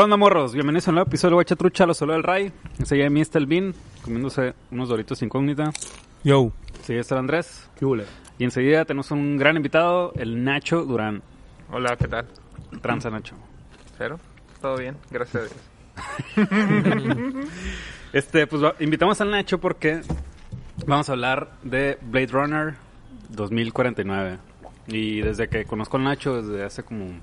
¿Qué onda, morros? Bienvenidos a un nuevo episodio de Guacha Trucha, lo solo del Ray. Enseguida de mí está el Bin, comiéndose unos doritos incógnita. Yo. Enseguida está el Andrés. Y enseguida tenemos un gran invitado, el Nacho Durán. Hola, ¿qué tal? Tranza, Nacho. ¿Cero? ¿Todo bien? Gracias a Dios. Este, pues invitamos al Nacho porque vamos a hablar de Blade Runner 2049. Y desde que conozco al Nacho, desde hace como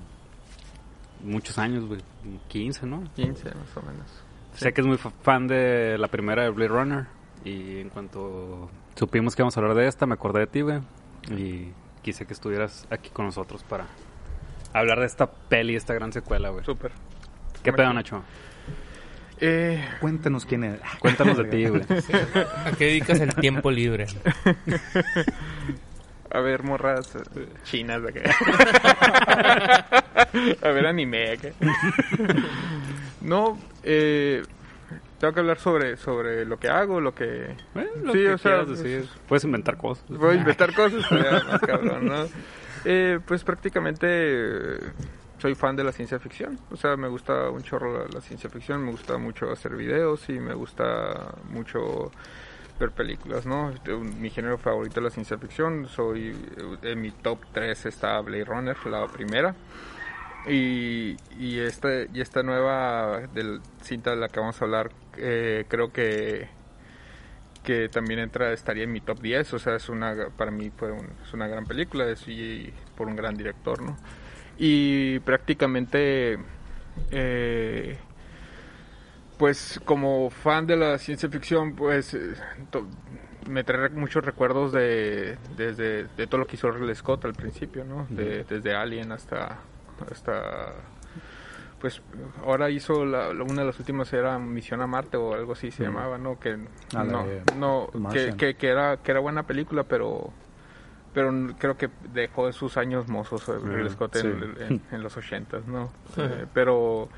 muchos años, güey, 15, ¿no? 15 más o menos. Sé que es muy fa- fan de la primera de Blade Runner. Y en cuanto supimos que íbamos a hablar de esta, me acordé de ti, güey. Y quise que estuvieras aquí con nosotros para hablar de esta peli, esta gran secuela, güey. Súper. ¿Qué pedo, Nacho? Eh, Cuéntanos quién es. Cuéntanos de ti, güey. ¿A qué dedicas el tiempo libre? a ver, morras eh, chinas de acá. a ver, anime acá. no, eh, tengo que hablar sobre, sobre lo que hago, lo que... Bueno, lo Sí, que o sea. Puedes inventar cosas. Voy a inventar cosas, pero más cabrón, ¿no? Eh, pues prácticamente eh, soy fan de la ciencia ficción. O sea, me gusta un chorro la, la ciencia ficción, me gusta mucho hacer videos y me gusta mucho ver películas, ¿no? Mi género favorito es la ciencia ficción. Soy eh, en mi top 3 está Blade Runner, la primera. Y, este, y esta nueva del, cinta de la que vamos a hablar, eh, creo que que también entra estaría en mi top 10 o sea es una para mí fue una gran película es y por un gran director no y prácticamente eh, pues como fan de la ciencia ficción pues eh, to- me trae muchos recuerdos de desde de todo lo que hizo Ridley Scott al principio no De- desde Alien hasta hasta pues ahora hizo la, la- una de las últimas era Misión a Marte o algo así se llamaba no que Ah, no de no que, que, que era que era buena película pero pero creo que dejó sus años mozos eh, Ridley Scott en, sí. en- en los ochentas no Eh, pero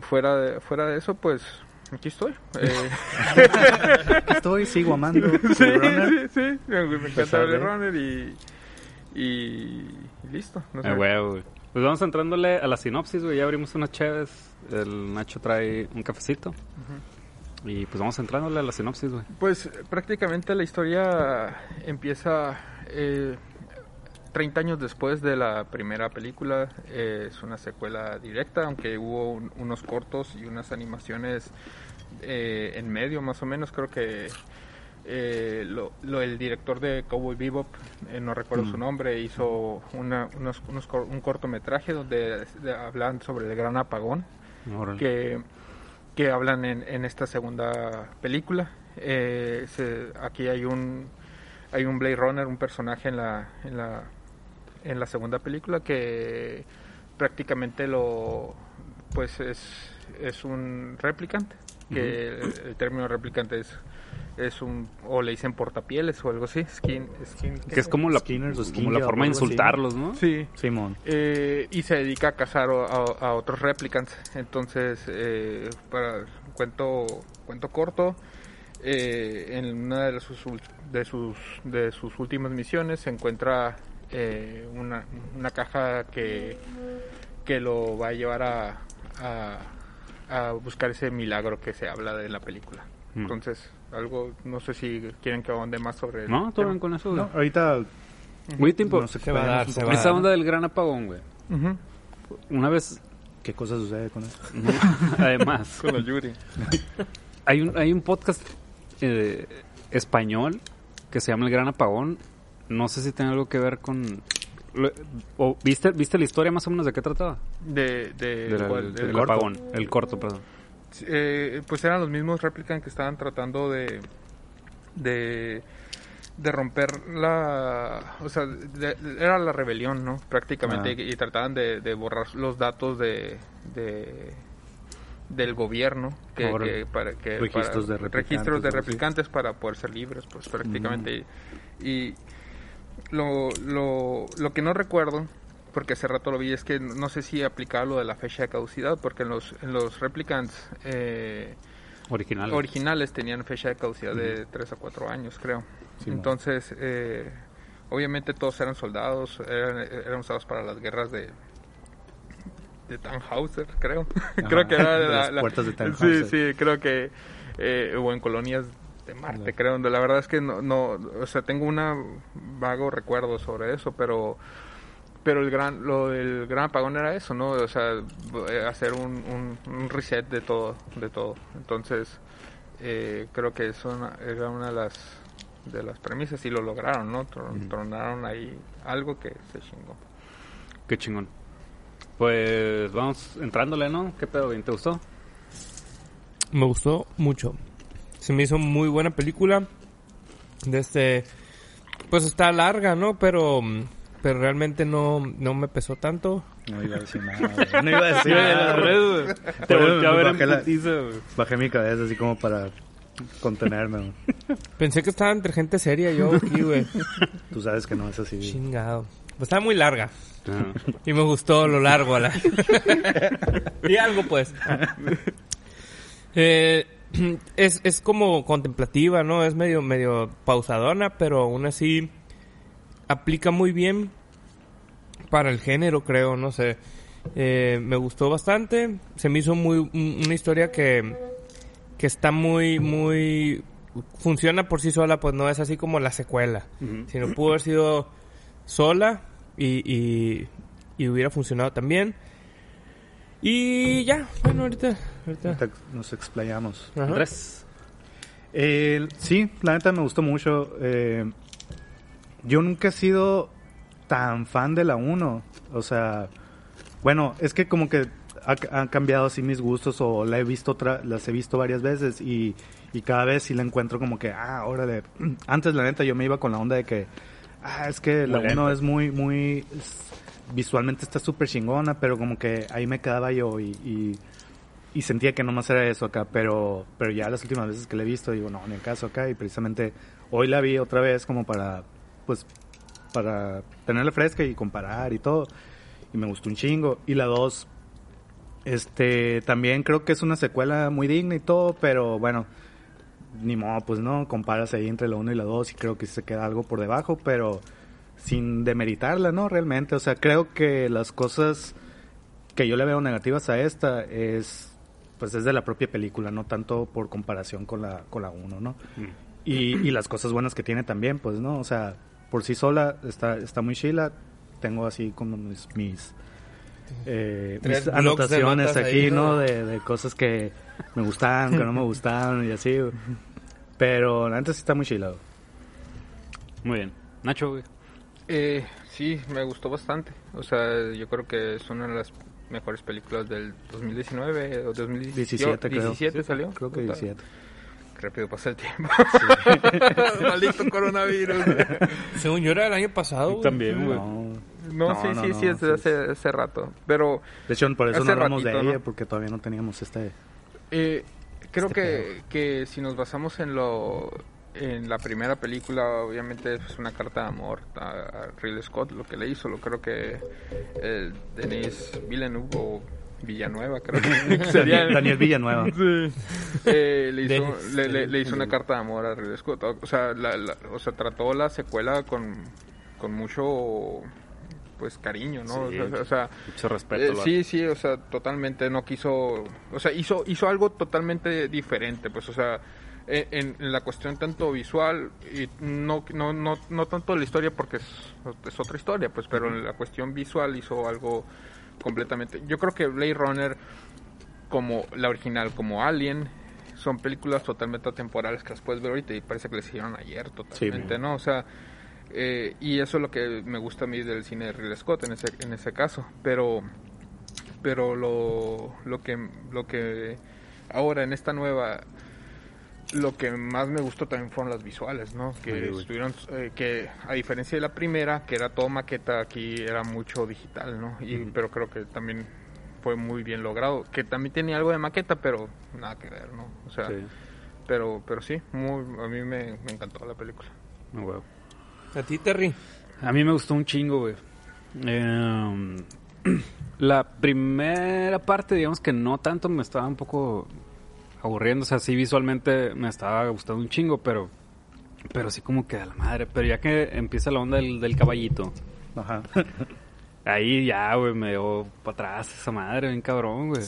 fuera de, fuera de eso pues aquí estoy Eh, Estoy, sigo amando. sí, sí, sí, me, me encanta de- Runner y, y, listo no sé. Pues vamos entrándole a la sinopsis, güey. Ya abrimos unas chaves. El Nacho trae un cafecito. Y pues vamos entrándole a la sinopsis, güey. Pues prácticamente la historia empieza eh, 30 años después de la primera película. Eh, es una secuela directa, aunque hubo un- unos cortos y unas animaciones eh, en medio más o menos. Creo que eh, lo, lo- el director de Cowboy Bebop, eh, no recuerdo Mm. su nombre, hizo una- unos, unos un cortometraje donde de- hablan sobre el gran apagón que, que hablan en, en esta segunda película. Eh, se- aquí hay un hay un Blade Runner, un personaje en la en la en la segunda película que prácticamente lo pues es es un replicante que el, el término replicante es es un o le dicen portapieles o algo así skin skin Que es como la, Skinners como Skin la forma de así. insultarlos, ¿no? sí Simón. eh, y se dedica a cazar a, a- a otros replicants. Entonces, eh, para cuento cuento corto, eh, en una de sus de sus de sus últimas misiones se encuentra eh, una, una caja que que lo va a llevar a, a, a buscar ese milagro que se habla de en la película. Mm. Entonces, algo, no sé si quieren que ahonde más sobre el No, todo bien con eso. No, ahorita Güey, tiempo. no sé Se va a dar, se va a Esa dar. onda del gran apagón, güey. Una vez, qué cosa sucede con eso. además, Con la Yuri. hay un, hay un podcast eh, español que se llama El Gran Apagón. No sé si tiene algo que ver con... lo- o, ¿viste, ¿Viste la historia más o menos de qué trataba? De, de, De la- ¿cuál? del Del- apagón. El corto, perdón. Eh, pues eran los mismos replicants que estaban tratando de de, de romper la o sea de- era la rebelión no prácticamente Ah. y, y trataban de, de borrar los datos de, de del gobierno que, para que Registros para- de replicantes, registros de replicantes para poder ser libres pues prácticamente y, y lo, lo, lo que no recuerdo porque hace rato lo vi, es que no sé si aplicaba lo de la fecha de caducidad, porque en los, en los replicants eh, Original. originales tenían fecha de caducidad de 3 a 4 años, creo. Sí, Entonces, eh, obviamente todos eran soldados, eran, eran usados para las guerras de de Tannhauser, creo. creo que era de la, las la- puertas de Tannhauser. Sí, sí, creo que eh, o en colonias de Marte, creo, donde la verdad es que no, no, o sea, tengo un vago recuerdo sobre eso, pero pero el gran lo del gran apagón era eso, ¿no? O sea, eh, hacer un, un, un reset de todo, de todo. Entonces, eh, creo que eso una- era una de las de las premisas y lo lograron, ¿no? Tron- Tronaron ahí algo que se chingó. Qué chingón. Pues vamos entrándole, ¿no? ¿Qué pedo, bien? ¿Te gustó? Me gustó mucho. Se me hizo muy buena película. Desde, pues está larga, ¿no? Pero, pero realmente no, no me pesó tanto. No iba a decir nada. güey. No iba a decir nada. güey. Te volteé a ver en bajé la- putiza, güey. Bajé mi cabeza así como para contenerme. güey. Pensé que estaba entre gente seria yo aquí, güey. Tú sabes que no es así. Chingado. Pues estaba muy larga. Ah. Y me gustó lo largo a la... y algo, pues. Eh, es, es como contemplativa, ¿no? Es medio, medio pausadona, pero aún así aplica muy bien para el género, creo, no sé. Eh, me gustó bastante. Se me hizo muy un- una historia que, que está muy, muy... Funciona por sí sola, pues no es así como la secuela. Ujú. Sino pudo haber sido sola y, y, y hubiera funcionado también. Y ya, bueno, ahorita... ahorita. Ahorita Nos explayamos. Ajá. Andrés. Eh, sí, la neta me gustó mucho. Eh, yo nunca he sido tan fan de la 1. O sea, bueno, es que como que ha- han cambiado así mis gustos o la he visto otra, las he visto varias veces y, y cada vez sí la encuentro como que, ah, órale. Antes la neta yo me iba con la onda de que, ah, es que la Muy 1 lenta. es muy, muy, es- visualmente está súper chingona, pero como que ahí me quedaba yo y, y, y sentía que nomás era eso acá, pero, pero ya las últimas veces que la he visto digo, no, ni el caso acá y precisamente hoy la vi otra vez como para, pues, para tenerla fresca y comparar y todo y me gustó un chingo y la dos este también creo que es una secuela muy digna y todo, pero bueno, ni modo, pues no, comparas ahí entre la 1 y la 2 y creo que se queda algo por debajo, pero sin demeritarla, ¿no? Realmente, o sea, creo que las cosas que yo le veo negativas a esta es pues es de la propia película, no tanto por comparación con la con la 1, ¿no? Mm. Y, y las cosas buenas que tiene también, pues, ¿no? O sea, por sí sola está, está muy chila. Tengo así como mis, mis, eh, mis anotaciones aquí, ahí, ¿no? ¿no? De, de cosas que me gustaban, que no me gustaban y así. Pero sí está muy chila. Muy bien. Nacho, güey. Eh, sí, me gustó bastante. O sea, yo creo que es una de las mejores películas del 2019 o 2017. 17 creo. 17 salió. Creo que Puta, 17. qué Rápido pasa el tiempo. Maldito coronavirus. Según yo era el año pasado. También, güey. No. No, No, sí, no, sí, no, sí, es sí, de hace, hace rato. Pero De hecho, por eso no hablamos de ratito, ella, ¿no? porque todavía no teníamos este... Eh, creo Este que, que si nos basamos en lo en la primera película, obviamente es una carta de amor a, a Ridley Scott, lo que le hizo, lo creo que el Denis Villeneuve o Villanueva, creo que sería Daniel Villanueva. eh, le, hizo, le, le- Denis, le hizo una carta de amor a Ridley Scott. O sea, la, la- o sea trató la secuela con, con mucho pues cariño, ¿no? Sí. O sea, o sea, Mucho respeto. eh, sí, sí, o sea, totalmente no quiso, o sea, hizo hizo algo totalmente diferente, pues, o sea, en, en- la cuestión tanto visual y no no no no tanto la historia porque es, es otra historia, pues, pero en la cuestión visual hizo algo completamente. Yo creo que Blade Runner como la original, como Alien, son películas totalmente atemporales que las puedes ver ahorita y parece que les hicieron ayer totalmente, Sí. ¿no? O sea, eh, y eso es lo que me gusta a mí del cine de Ridley Scott en ese, en ese caso. Pero, pero lo, lo que, lo que ahora en esta nueva, lo que más me gustó también fueron las visuales, ¿no? Que estuvieron, eh, que a diferencia de la primera, que era todo maqueta, aquí era mucho digital, ¿no? Y, pero creo que también fue muy bien logrado. Que también tenía algo de maqueta, pero nada que ver, ¿no? O sea, Sí. pero, pero sí, muy, a mí me, me encantó la película. Ah, güey. A ti, Terry. A mí me gustó un chingo, güey. Eh, la primera parte, digamos que no tanto, me estaba un poco aburriendo. O sea, sí visualmente me estaba gustando un chingo, pero pero sí como que a la madre. Pero ya que empieza la onda del, del caballito, Ajá. ahí ya, güey, me dio para atrás esa madre, bien cabrón, güey.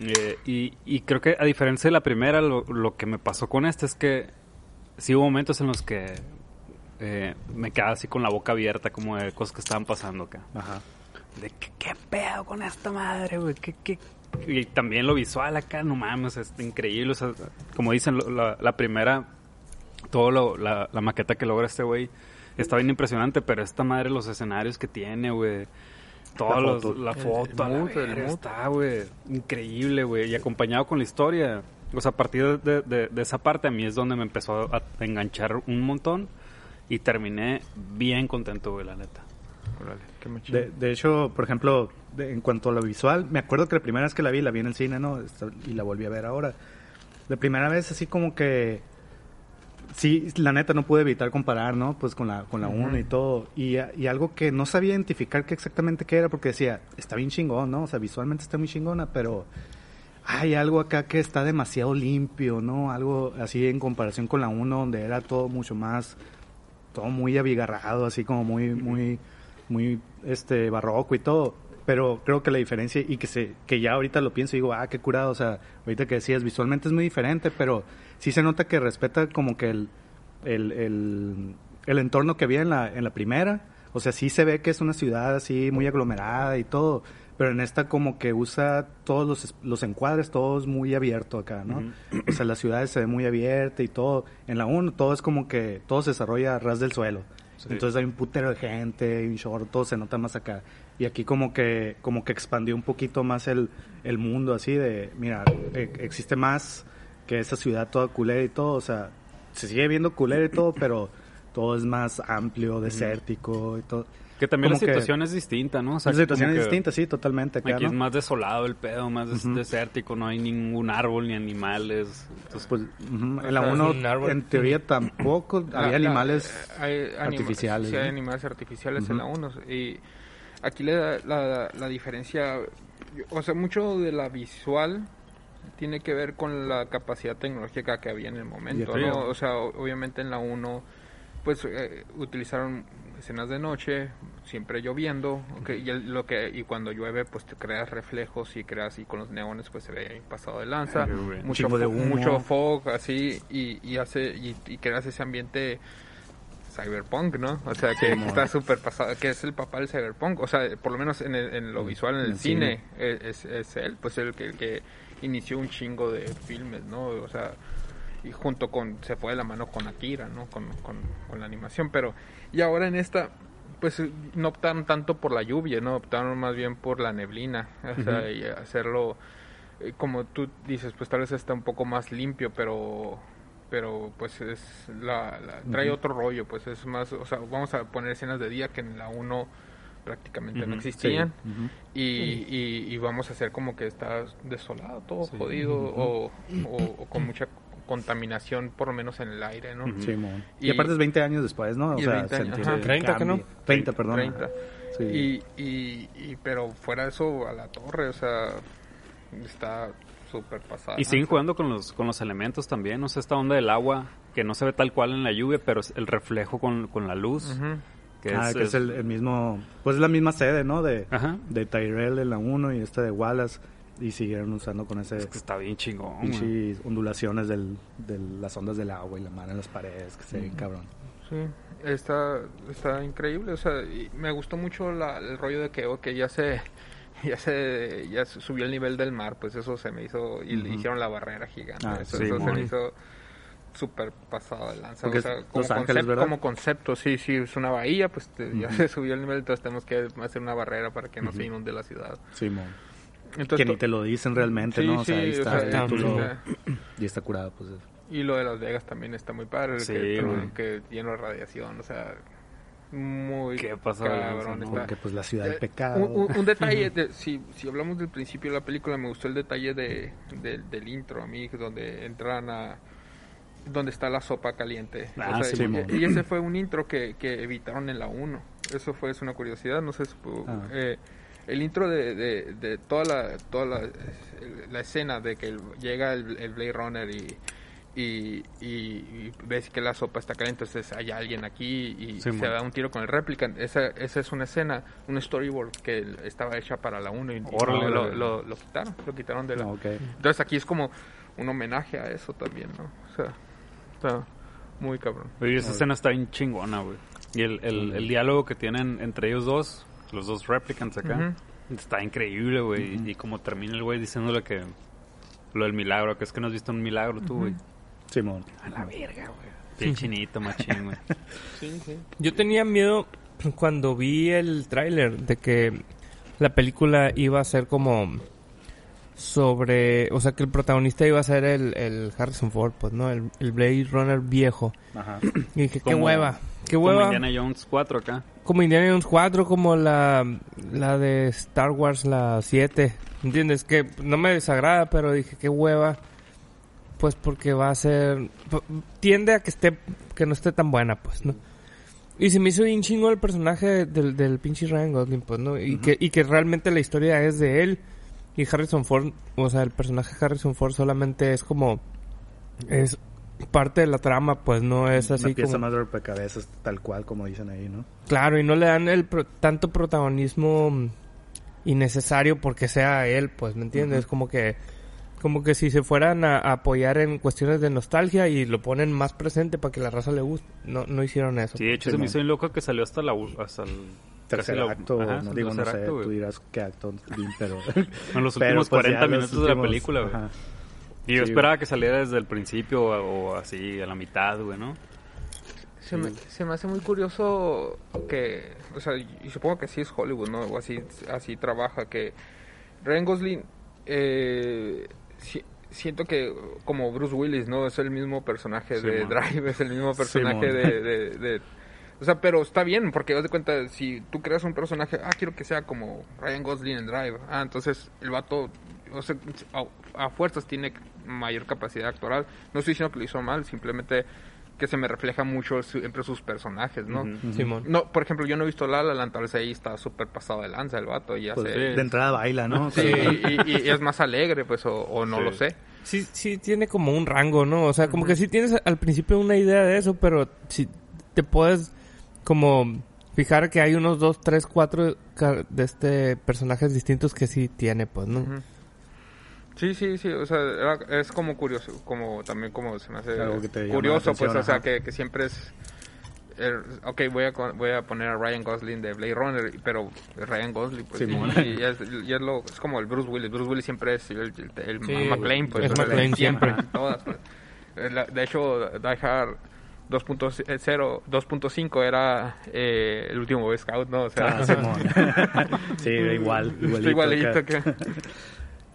Eh, y, y creo que a diferencia de la primera, lo, lo que me pasó con esta es que sí hubo momentos en los que eh, me quedaba así con la boca abierta, como de cosas que estaban pasando acá. Ajá. De que, qué pedo con esta madre, güey, qué, qué... Y también lo visual acá, no mames, es increíble. O sea, como dicen, la, la primera, todo lo, la, la maqueta que logra este güey está bien impresionante, pero esta madre, los escenarios que tiene, güey. Todos La los- foto. la El- foto, el la el mood. está, güey, increíble, güey, y acompañado con la historia. O sea, a partir de, de- de esa parte a mí es donde me empezó a enganchar un montón y terminé bien contento, güey, la neta. Órale, qué machín. De, de hecho, por ejemplo, de- en cuanto a lo visual, me acuerdo que la primera vez que la vi, la vi en el cine, ¿no? Y la volví a ver ahora. La primera vez así como que... Sí, la neta no pude evitar comparar, ¿no? Pues con la con la 1 y todo. Y, y algo que no sabía identificar qué exactamente qué era, porque decía, está bien chingón, ¿no? O sea, visualmente está muy chingona, pero hay algo acá que está demasiado limpio, ¿no? Algo así en comparación con la 1, donde era todo mucho más, todo muy abigarrado, así como muy, muy, muy, este, barroco y todo. Pero creo que la diferencia, y que se, que ya ahorita lo pienso y digo, ah, qué curado, o sea, ahorita que decías, visualmente es muy diferente, pero sí se nota que respeta como que el, el, el, el entorno que había en la, en la primera. O sea, sí se ve que es una ciudad así muy aglomerada y todo, pero en esta como que usa todos los, los encuadres, todo es muy abierto acá, ¿no? O sea, la ciudad se ve muy abierta y todo. En la 1 todo es como que todo se desarrolla a ras del suelo. Sí. Entonces hay un putero de gente, un short, todo se nota más acá. Y aquí como que como que expandió un poquito más el, el mundo así de, mira, e- existe más que esa ciudad toda culera y todo, o sea, se sigue viendo culera y todo, pero todo es más amplio, desértico y todo. Que también la Como que- situación es distinta, ¿no? O sea, La situación es que distinta, sí, totalmente. Aquí es ¿no? más desolado el pedo, más des- desértico, no hay ningún árbol ni animales. Entonces, Pues, ujú, en la O sea, 1, un árbol. en teoría tampoco La- había la- animales hay anima- artificiales, Sí, hay animales artificiales en la Ujú. 1. Y aquí le da la, la diferencia, o sea, mucho de la visual tiene que ver con la capacidad tecnológica que había en el momento, ¿no? O sea, obviamente en la 1 pues eh, utilizaron escenas de noche, siempre lloviendo, ok, y, el- lo que y cuando llueve pues te creas reflejos y creas y con los neones pues se ve pasado de lanza, mucho de mucho fog así y, y hace y, y creas ese ambiente cyberpunk, ¿no? O sea, que está súper pasado, que es el papá del cyberpunk, o sea, por lo menos en, el- en lo visual, en el, el cine, Es, es él, pues el que, el que inició un chingo de filmes, ¿no? O sea, y junto con, se fue de la mano con Akira, ¿no? Con, con, con la animación, pero, y ahora en esta, pues no optaron tanto por la lluvia, ¿no? Optaron más bien por la neblina, o sea, y hacerlo, eh, como tú dices, pues tal vez está un poco más limpio, pero pero pues es la, la- trae Ujú. otro rollo, pues es más, o sea, vamos a poner escenas de día que en la 1 prácticamente no Ujú, existían Sí, ujú. y, y, y vamos a hacer como que está desolado, todo Sí. jodido o, o- o con mucha contaminación por lo menos en el aire, ¿no? Simón. Y, Y- aparte es 20 años después, ¿no? O sea, 20 se años, entiende ajá. el 30 que no. cambio. 30, perdón. 30. Sí. Y, y, y- pero fuera de eso a la torre, o sea, está súper pasada. y siguen jugando con los, con los elementos también, no sé, esta onda del agua, que no se ve tal cual en la lluvia, pero es el reflejo con, con la luz. Que ah, es, que es el, el mismo, pues es la misma sede, ¿no? De, Ajá. de Tyrell en la 1 y esta de Wallace. Y siguieron usando con ese Es que está bien chingón. güey. pinches ondulaciones del, de las ondas del agua y la mano en las paredes, que se ven cabrón. Sí, está, está increíble, o sea, y me gustó mucho la- el rollo de que, ok, ya se, ya se, ya subió el nivel del mar, pues eso se me hizo, y Ujú. hicieron la barrera gigante, Ah, eso, sí, eso se me hizo súper pasado de lanza, o sea, como, Los Ángeles, concepto, como concepto, sí, sí, es una bahía, pues te- ya se subió el nivel, entonces tenemos que hacer una barrera para que no se inunde la ciudad. Simón. Entonces, Que ni te lo dicen realmente, sí, ¿no? O sea, ahí sí, está o el sea, y está curado, pues. Y lo de Las Vegas también está muy padre, Sí, que lleno de radiación, o sea, muy Qué lanza, cabrón. ¿no? está- Porque pues la ciudad del Eh, pecado. Un, un- un detalle, de- si, si hablamos del principio de la película, me gustó el detalle de, de- del intro, a mí, donde entran a... donde está la sopa caliente. Ah, O sea, sí, y- y, ese fue un intro que, que evitaron en la 1. Eso fue es una curiosidad, no sé, si Ah. eh, el intro de, de, de toda la toda la, la escena de que llega el, el Blade Runner y, y, y- y ves que la sopa está caliente, entonces hay alguien aquí y Sí, se da un tiro con el replicant. Esa, esa es una escena, un storyboard que estaba hecha para la 1 y, y lo, lo- lo quitaron, lo quitaron de la... Entonces aquí es como un homenaje a eso también, ¿no? O sea, está muy cabrón. Oye, esa escena está bien chingona, güey. Y el, el, el diálogo que tienen entre ellos dos, los dos replicants acá, está increíble, güey. Y como termina el güey diciéndole que lo del milagro, que es que no has visto un milagro tú, güey. Simón. A la verga, güey. Bien chinito, machín, güey. Yo tenía miedo cuando vi el tráiler de que la película iba a ser como sobre, o sea, que el protagonista iba a ser el, el Harrison Ford, pues, ¿no? El, el Blade Runner viejo. Ajá. Y dije, qué Como- hueva, qué Como hueva. Indiana Jones 4 acá. Como Indiana Jones 4, como la, la de Star Wars, la 7. ¿Entiendes? Que no me desagrada, pero dije, qué hueva. Pues porque va a ser... Tiende a que esté que no esté tan buena, pues, ¿no? Y se me hizo bien chingo el personaje del, del pinche Ryan Gosling, pues, ¿no? Y, que, y que realmente la historia es de él. Y Harrison Ford, o sea, el personaje Harrison Ford solamente es como... Es parte de la trama, pues, no es así Una pieza como... más de rompecabezas, tal cual como dicen ahí, ¿no? Claro, y no le dan el pro- tanto protagonismo innecesario porque sea él, pues, ¿me entiendes? Como que como que si se fueran a, a apoyar en cuestiones de nostalgia y lo ponen más presente para que la raza le guste, no, no hicieron eso. Sí, de hecho Sí, se me hizo bien loco que salió hasta la hasta el Tercer acto, ajá, no digo, no sé, acto, tú dirás qué acto, pero... En los pero, últimos pues, 40 ya los minutos de la película, güey. Y yo Sí, esperaba que saliera desde el principio o, o así, a la mitad, güey, ¿no? Se me, se me hace muy curioso que, o sea, y supongo que así es Hollywood, ¿no? O así, así trabaja, que Ryan Gosling, eh, si- siento que como Bruce Willis, ¿no? Es el mismo personaje de. Drive, es el mismo personaje de, de, de- O sea, pero está bien, porque haz de cuenta, si tú creas un personaje, ah, quiero que sea como Ryan Gosling en Drive, ah, entonces el vato, o sea, a, a fuerzas tiene mayor capacidad actoral. No estoy diciendo que lo hizo mal, simplemente que se me refleja mucho su- entre sus personajes, ¿no? Simón. No, por ejemplo, yo no he visto La La Land, tal vez ahí está súper pasado de lanza el vato y ya Pues, de entrada baila, ¿no? Sí, y, y- y es más alegre, pues, o, o no Sí. lo sé. Sí, sí tiene como un rango, ¿no? O sea, como que sí tienes al principio una idea de eso, pero si te puedes como fijar que hay unos dos, tres, cuatro de este personajes distintos que sí tiene, pues, ¿no? Ujú. Sí, sí, sí, o sea, era- es como curioso, como también como se me hace Algo que te llama curioso, pues, o sea, que, que siempre es... er, ok, voy a, con- voy a poner a Ryan Gosling de Blade Runner, pero Ryan Gosling, pues, Simón. y, y es, y es lo, es como el Bruce Willis. Bruce Willis siempre es el, el, el Sí, McLean, pues. es McClane siempre. Todas, pues. Eh, la- De hecho, Die Hard 2.0, 2.5 era eh, el último Boy Scout, ¿no? O sea, Ah, Simón. sí, igual, igualito. que...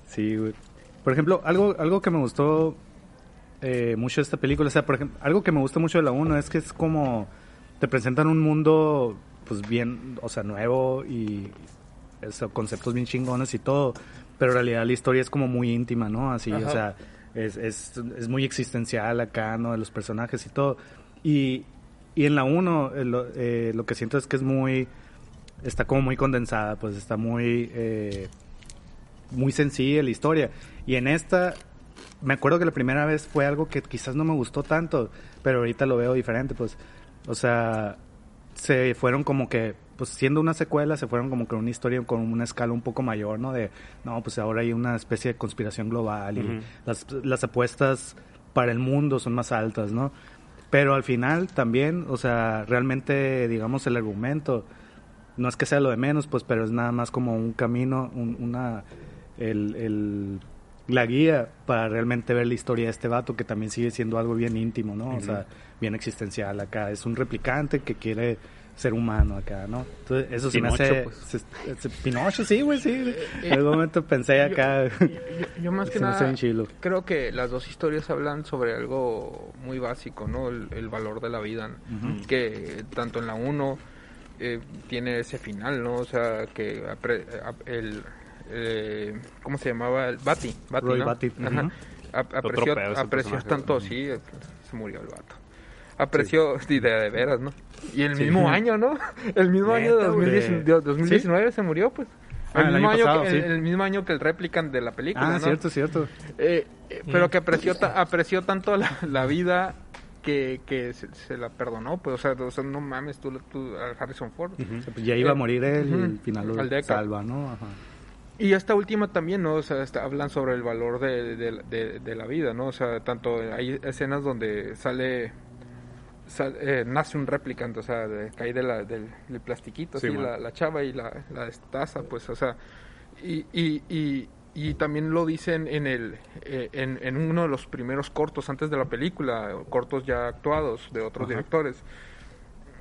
Sí, güey. Por ejemplo, algo, algo que me gustó eh, mucho de esta película, o sea, por ejemplo, algo que me gusta mucho de la 1 es que es como te presentan un mundo, pues bien, o sea, nuevo y eso, conceptos bien chingones y todo, pero en realidad la historia es como muy íntima, ¿no? Así, Ajá. o sea, es, es, es muy existencial acá, ¿no? De los personajes y todo. Y, y en la 1 eh, lo, eh, lo que siento es que es muy, está como muy condensada, pues está muy... muy sencilla la historia. Y en esta, me acuerdo que la primera vez fue algo que quizás no me gustó tanto, pero ahorita lo veo diferente, pues. O sea, se fueron como que, pues siendo una secuela, se fueron como que una historia con una escala un poco mayor, ¿no? De, no, pues ahora hay una especie de conspiración global y las, las apuestas para el mundo son más altas, ¿no? Pero al final también, o sea, realmente, digamos, el argumento, no es que sea lo de menos, pues, pero es nada más como un camino, un- una, el, el- la guía para realmente ver la historia de este vato, que también sigue siendo algo bien íntimo, ¿no? O sea, bien existencial acá. Es un replicante que quiere ser humano acá, ¿no? Entonces, eso sí me Pinocho, hace... pues. se- se- Pinocho, sí, güey, sí. En algún momento pensé acá... Yo, yo más que Se me nada creo que las dos historias hablan sobre algo muy básico, ¿no? El, el valor de la vida, ¿no? que tanto en la 1 tiene ese final, ¿no? O sea, que apre- el eh, ¿cómo se llamaba? El Bati, Bati, Roy ¿no? Batty, Ajá. apreció, tanto, sí, se murió el vato. Apreció, sí, de, de veras, ¿no? Y el Sí. mismo año, ¿no? El mismo año de Neta, güey. 2019, de 2019 se murió, pues. Ah, el, el mismo año año pasado, que, sí. el, el mismo año que el Replicant de la película, Ah, ¿no? cierto, cierto. Eh, eh, pero que apreció, ta- apreció tanto la, la vida que, que se, se la perdonó, pues, o sea, o sea, no mames, tú, tú a Harrison Ford. O sea, pues ya iba a morir él y al final lo salva, ¿no? Ajá. Y esta última también, ¿no? O sea, está- hablan sobre el valor de, de- de- de la vida, ¿no? O sea, tanto hay escenas donde sale, sal- eh, nace un replicante, o sea, de, cae de la, del, del plastiquito, Sí, así, la, la chava y la, la pues, o sea, y, y, y, y también lo dicen en, el, eh, en, en uno de los primeros cortos antes de la película, cortos ya actuados de otros Ajá. directores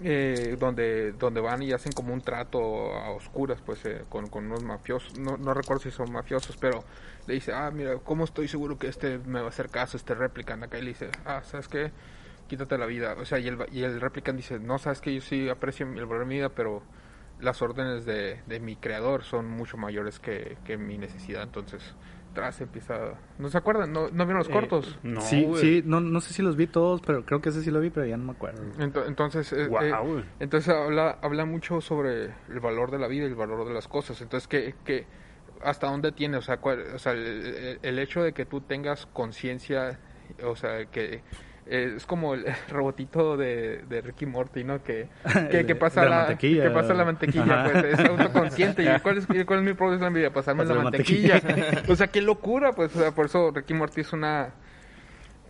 eh, donde donde van y hacen como un trato a oscuras pues eh, con, con unos mafiosos. No, no recuerdo si son mafiosos pero le dice ah mira cómo estoy seguro que este me va a hacer caso este replicant acá y le dice ah sabes qué quítate la vida o sea y el y el replicant dice no sabes que yo sí aprecio el valor de mi vida pero las órdenes de, de mi creador son mucho mayores que, que mi necesidad entonces tras empieza no se acuerdan no, no vieron los Eh, cortos No, sí, no, no sé si los vi todos, pero creo que ese sí lo vi, pero ya no me acuerdo. Ento- entonces eh, eh. Entonces habla, habla mucho sobre el valor de la vida y el valor de las cosas. Entonces, que, que hasta dónde tiene, o sea, cuál- o sea el, el- el hecho de que tú tengas conciencia, o sea, que eh, es como el robotito de, de Ricky Morty, ¿no? Que, que, pasa la la, mantequilla. que pasa la mantequilla, Ajá. pues es autoconsciente. ¿Y cuál es, cuál es mi problema en la vida? Pasarme Pasar la la mantequilla. mantequilla. o sea, qué locura, pues, o sea, por eso Ricky Morty es una...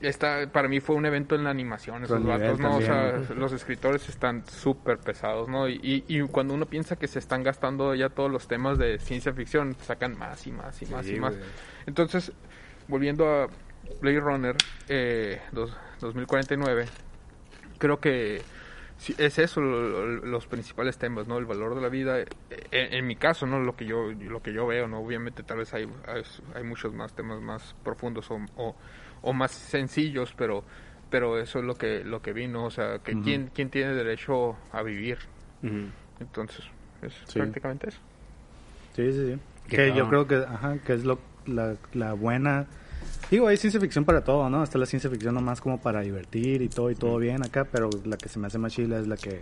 Esta, para mí fue un evento en la animación, esos vatos, ¿no? O sea, los escritores están súper pesados, ¿no? Y, y, y cuando uno piensa que se están gastando ya todos los temas de ciencia ficción, sacan más y más y más Sí, y más. güey. Entonces, volviendo a Blade Runner eh, dos- 2049, creo que sí, es eso lo- lo- los principales temas, ¿no? El valor de la vida. eh, En, en mi caso, ¿no? Lo que yo lo que yo veo, ¿no? Obviamente tal vez hay, hay, hay muchos más temas más profundos o, o, o más sencillos, pero pero eso es lo que lo que vi, ¿no? O sea, que Ujú. quién quién tiene derecho a vivir. Ujú. Entonces, es Sí. prácticamente eso. Sí, sí, sí. Que yo creo que, ajá, que es lo, la, la buena... Digo, hay ciencia ficción para todo, ¿no? Está la ciencia ficción nomás como para divertir y todo y todo bien acá, pero la que se me hace más chila es la que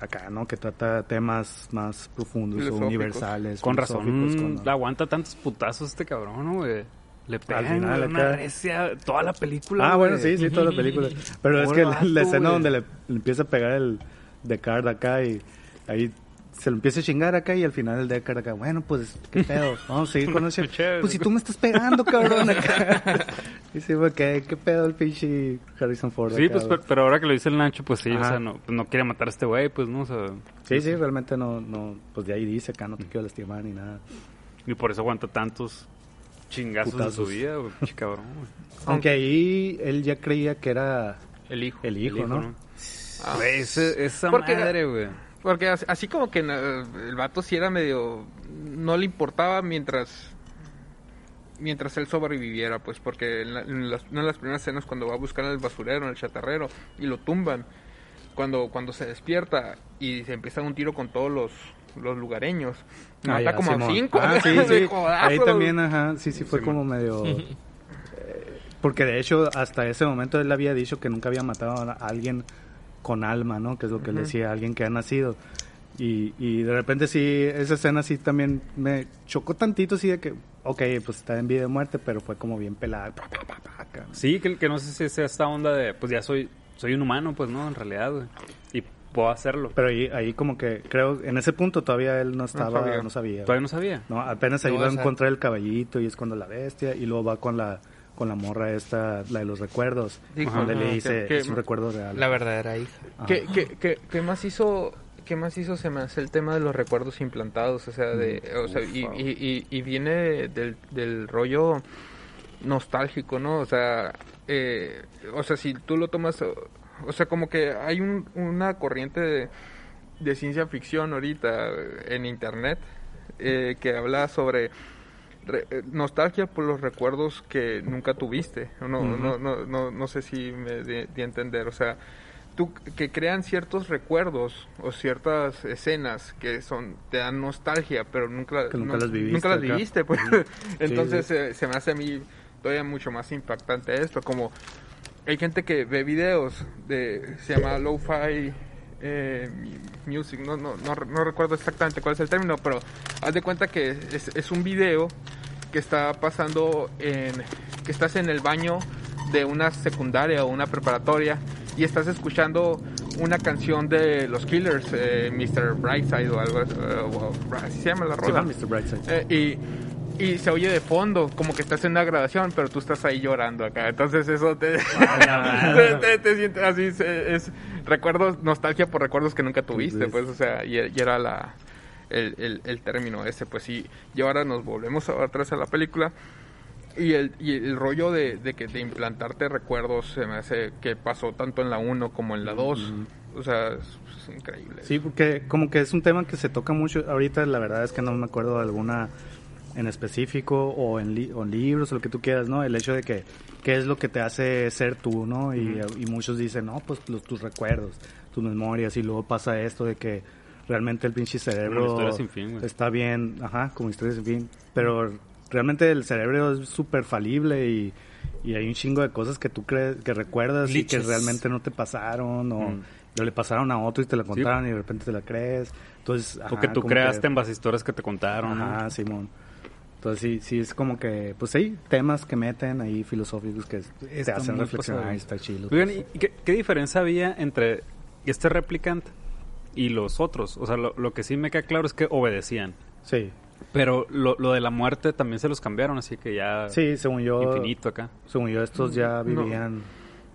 acá, ¿no? Que trata temas más profundos o universales. Con razón, con- aguanta tantos putazos este cabrón, ¿no, güey. Le pega Al final una acá. recia toda la película. Ah, bueno, sí, sí, toda la película. Pero es que la, la escena güey. donde le, le empieza a pegar el Descartes acá y ahí se lo empieza a chingar acá y al final el Descartes acá, bueno, pues, ¿qué pedo? Vamos a seguir con ese... Pues si tú me estás pegando, cabrón, acá. Y sí, güey, ¿qué, pedo el pinche Harrison Ford Sí, acá, pues, pero, pero ahora que lo dice el Nacho, pues sí, o sea, no, pues no quiere matar a este güey, pues no, o sea, Sí, sí, realmente no, no, pues de ahí dice acá, no te quiero lastimar ni nada. y por eso aguanta tantos chingazos Putazos. en su vida, güey, pinche cabrón, güey. Aunque ahí él ya creía que era El hijo. el hijo, ¿no? Ah. Güey, ese- esa Porque- madre, güey. Porque as- así como que el vato sí era medio... No le importaba mientras... Mientras él sobreviviera, pues porque en, la- en las, una de las primeras escenas cuando va a buscar el basurero, en el chatarrero, y lo tumban, cuando, cuando se despierta y se empieza un tiro con todos los, los lugareños, Ah, mata ya, como a cinco. Ah, sí, sí. Ahí también, ajá, sí, sí fue Simón. como medio... eh, porque de hecho, hasta ese momento él había dicho que nunca había matado a alguien con alma, ¿no? Que es lo que le decía a alguien que ha nacido. Y, y de repente sí, esa escena sí también me chocó tantito, así de que, ok, pues está en vida de muerte, pero fue como bien pelada. pa, pa, pa, pa, acá. Sí, que, que no sé si sea esta onda de, pues ya soy, soy un humano, pues no, en realidad, güey. Y puedo hacerlo. Pero ahí, ahí como que, creo, en ese punto todavía él no estaba, sabía. no sabía. Todavía no sabía. No, apenas ahí No, va a encontrar el caballito y es cuando la bestia y luego va con la con la morra esta, la de los recuerdos. Dijo, donde ajá, le dice, que- es un recuerdo real. La verdadera hija. ¿Qué, qué, qué, qué más hizo qué más hizo se me hace el tema de los recuerdos implantados o sea de o sea y, y, y, y viene del, del rollo nostálgico no o sea eh, o sea si tú lo tomas o, o sea como que hay un, una corriente de, de ciencia ficción ahorita en internet eh, que habla sobre re- eh, nostalgia por los recuerdos que nunca tuviste. No Ujú. no, no, no no sé si me di, di a entender. O sea tú que crean ciertos recuerdos o ciertas escenas que son te dan nostalgia pero nunca Que nunca no- las viviste nunca las viviste pues. Ujú. entonces Sí, eh, se me hace a mí todavía mucho más impactante esto como hay gente que ve videos de se llama lo-fi eh, music, no, no, no, no recuerdo exactamente cuál es el término, pero haz de cuenta que es, es un video que está pasando en, que estás en el baño de una secundaria o una preparatoria y estás escuchando una canción de los Killers, eh, Mr. Brightside o algo, o- así se llama la rola. Mr. Brightside. Eh, y, y se oye de fondo, como que estás en una grabación, pero tú estás ahí llorando acá. Entonces eso te, te, te- te sientes así, es, es recuerdos, nostalgia por recuerdos que nunca tuviste, pues, o sea, y, y era la el, el, el término ese, pues sí. Y ahora nos volvemos atrás a la película. Y el, y el rollo de, de que de implantarte recuerdos se me hace que pasó tanto en la 1 como en la 2. O sea, es, es increíble. Sí, porque como que es un tema que se toca mucho. Ahorita la verdad es que no me acuerdo de alguna en específico o en, li- o en libros o lo que tú quieras, ¿no? El hecho de que qué es lo que te hace ser tú, ¿no? Y, y muchos dicen, no, pues los, tus recuerdos, tus memorias y luego pasa esto de que realmente el pinche cerebro sin fin, güey. está bien, ajá, como historia sin fin, pero realmente el cerebro es súper falible y, y hay un chingo de cosas que tú crees, que recuerdas y que realmente no te pasaron o Mm. o le pasaron a otro y te la contaron y de repente te la crees. Entonces, o ajá, que tú creaste en base a historias que te contaron. ¿no? Ajá, Simón. Entonces sí, sí es como que, pues sí, temas que meten ahí filosóficos que te Está hacen muy reflexionar pasado. está chido. Oigan, ¿y qué, qué diferencia había entre este replicant y los otros? O sea, lo, lo que sí me queda claro es que obedecían. Sí, Pero lo, lo de la muerte también se los cambiaron, así que ya sí, según yo, infinito acá. según yo estos ya vivían,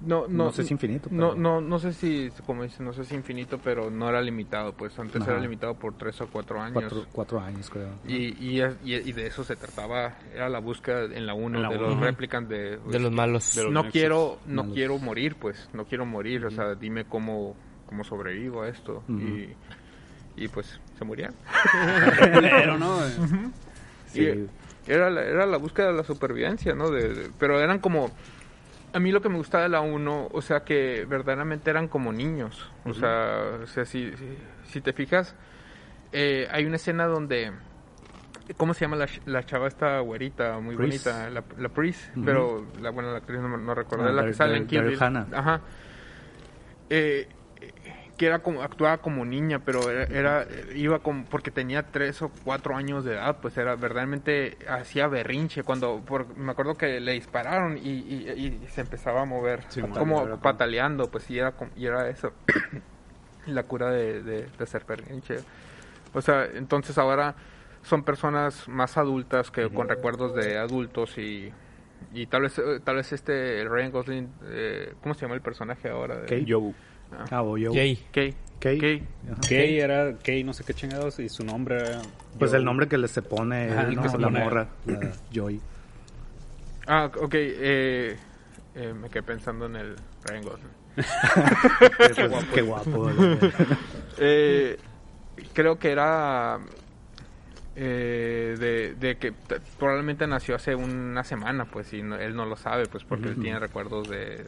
No, no, no, sé si infinito. No, pero- no, no sé si, como dice, no sé si infinito, pero no era limitado, pues antes Ajá. era limitado por tres o cuatro años. Cuatro, cuatro años creo. Y, y, y, y de eso se trataba, era la búsqueda en la 1 En la de uno. los Ajá. replicants de... De los malos. De los no nexos. quiero, no Malos. quiero morir, pues, no quiero morir, o sea, dime cómo, cómo sobrevivo a esto. Y, y pues se morían. Pero no, Sí, Y era, la, era la búsqueda de la supervivencia, ¿no? De, de- pero eran como... A mí lo que me gustaba de la 1, o sea, que verdaderamente eran como niños. O sea, o sea si, si, si te fijas, eh, hay una escena donde... ¿Cómo se llama la, la chava esta güerita, muy Pris. bonita? La, la Pris, pero la, bueno, la actriz no, recuerdo, Ah, la que sale en Kill. Ajá. Eh, que era como, actuaba como niña, pero era, era- iba como, porque tenía tres o cuatro años de edad, pues era verdaderamente, hacía berrinche cuando, por- me acuerdo que le dispararon y, y- y se empezaba a mover, Sí, como pataleando. pataleando, pues y era, como- y era eso, la cura de, de, de hacer berrinche. O sea, entonces ahora son personas más adultas que con recuerdos de adultos y, y tal vez eh, tal vez este el Ryan Gosling eh, ¿cómo se llama el personaje ahora? De, Kay. Joe. Jay. Kay. Kay. Kay. Kay era Kay no sé qué chingados y su nombre era Pues Joe. el nombre que le se pone Ajá, él, el ¿no? que se la pone- morra, la Joy. Ah, ok. Eh, eh, me quedé pensando en el Ryan Gosling. Qué, pues, qué guapo. Eh, creo que era eh, de, de que probablemente nació hace una semana, pues, y no- él no lo sabe, pues, porque él Ujú. tiene recuerdos de,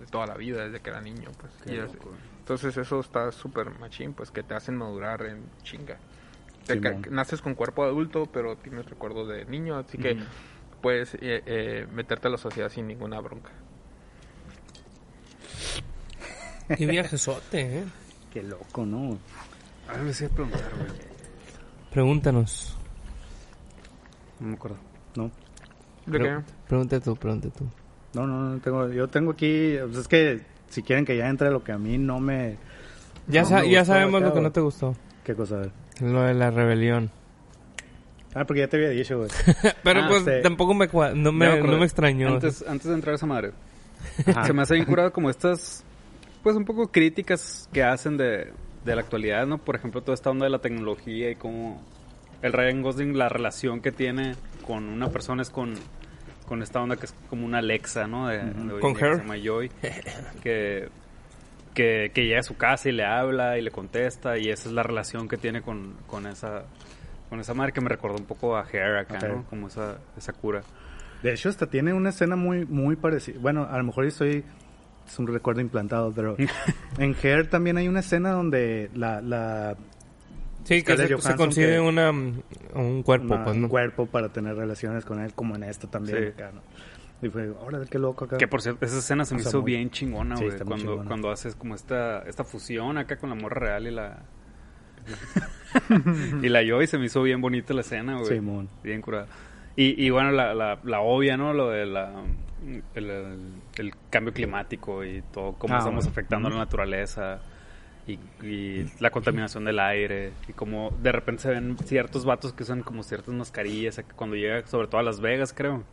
de toda la vida, desde que era niño, pues. Qué Y es- loco. entonces eso está súper machín, pues, que te hacen madurar en chinga. Te naces con cuerpo adulto, pero tienes recuerdos de niño, así que puedes eh, eh, meterte a la sociedad sin ninguna bronca. Qué viajesote, ¿eh? Qué loco, ¿no? A ver, me decía preguntar, güey. Pregúntanos. No me acuerdo. No, ¿De Pre- qué? Pregunta tú, pregunta tú. No, no, no tengo, yo tengo aquí, pues es que si quieren que ya entre lo que a mí no me... Ya, no sa- me ya sabemos acá, lo que no te gustó. ¿Qué cosa? Lo de la rebelión. Ah, porque ya te había dicho, güey. Pero Ah, pues sí. tampoco me, no me, no me extrañó. Antes, antes de entrar a esa madre, Ajá. se me hace bien curado como estas, pues un poco críticas que hacen de, de la actualidad, ¿no? Por ejemplo, toda esta onda de la tecnología y cómo el Ryan Gosling, la relación que tiene con una persona es con, con esta onda que es como una Alexa, ¿no? De, de Con Her. se llama Joy, que, que, que llega a su casa y le habla y le contesta y esa es la relación que tiene con, con esa... Con esa madre que me recordó un poco a Hair acá, Ok. ¿no? Como esa, esa cura. De hecho, hasta tiene una escena muy, muy parecida. Bueno, a lo mejor estoy... Es un recuerdo implantado, pero... en Hair también hay una escena donde la... la sí, que se, se consigue que- una, un cuerpo, una- pues, un ¿no? cuerpo para tener relaciones con él, como en esto también. Sí. acá, ¿no? Y fue, órale, qué loco acá. Que por cierto, esa escena se me sea, hizo muy- bien chingona, güey. cuando, chingona. cuando haces como esta, esta fusión acá con la morra real y la. y la Joy se me hizo bien bonita la escena, güey. Simón. Bien curada. Y, y bueno, la, la, la obvia, ¿no? Lo de la. El, el- el cambio climático y todo, cómo Ah, estamos bueno. afectando a Ujú. la naturaleza y, y la contaminación del aire y como de repente se ven ciertos vatos que usan como ciertas mascarillas cuando llega sobre todo a Las Vegas creo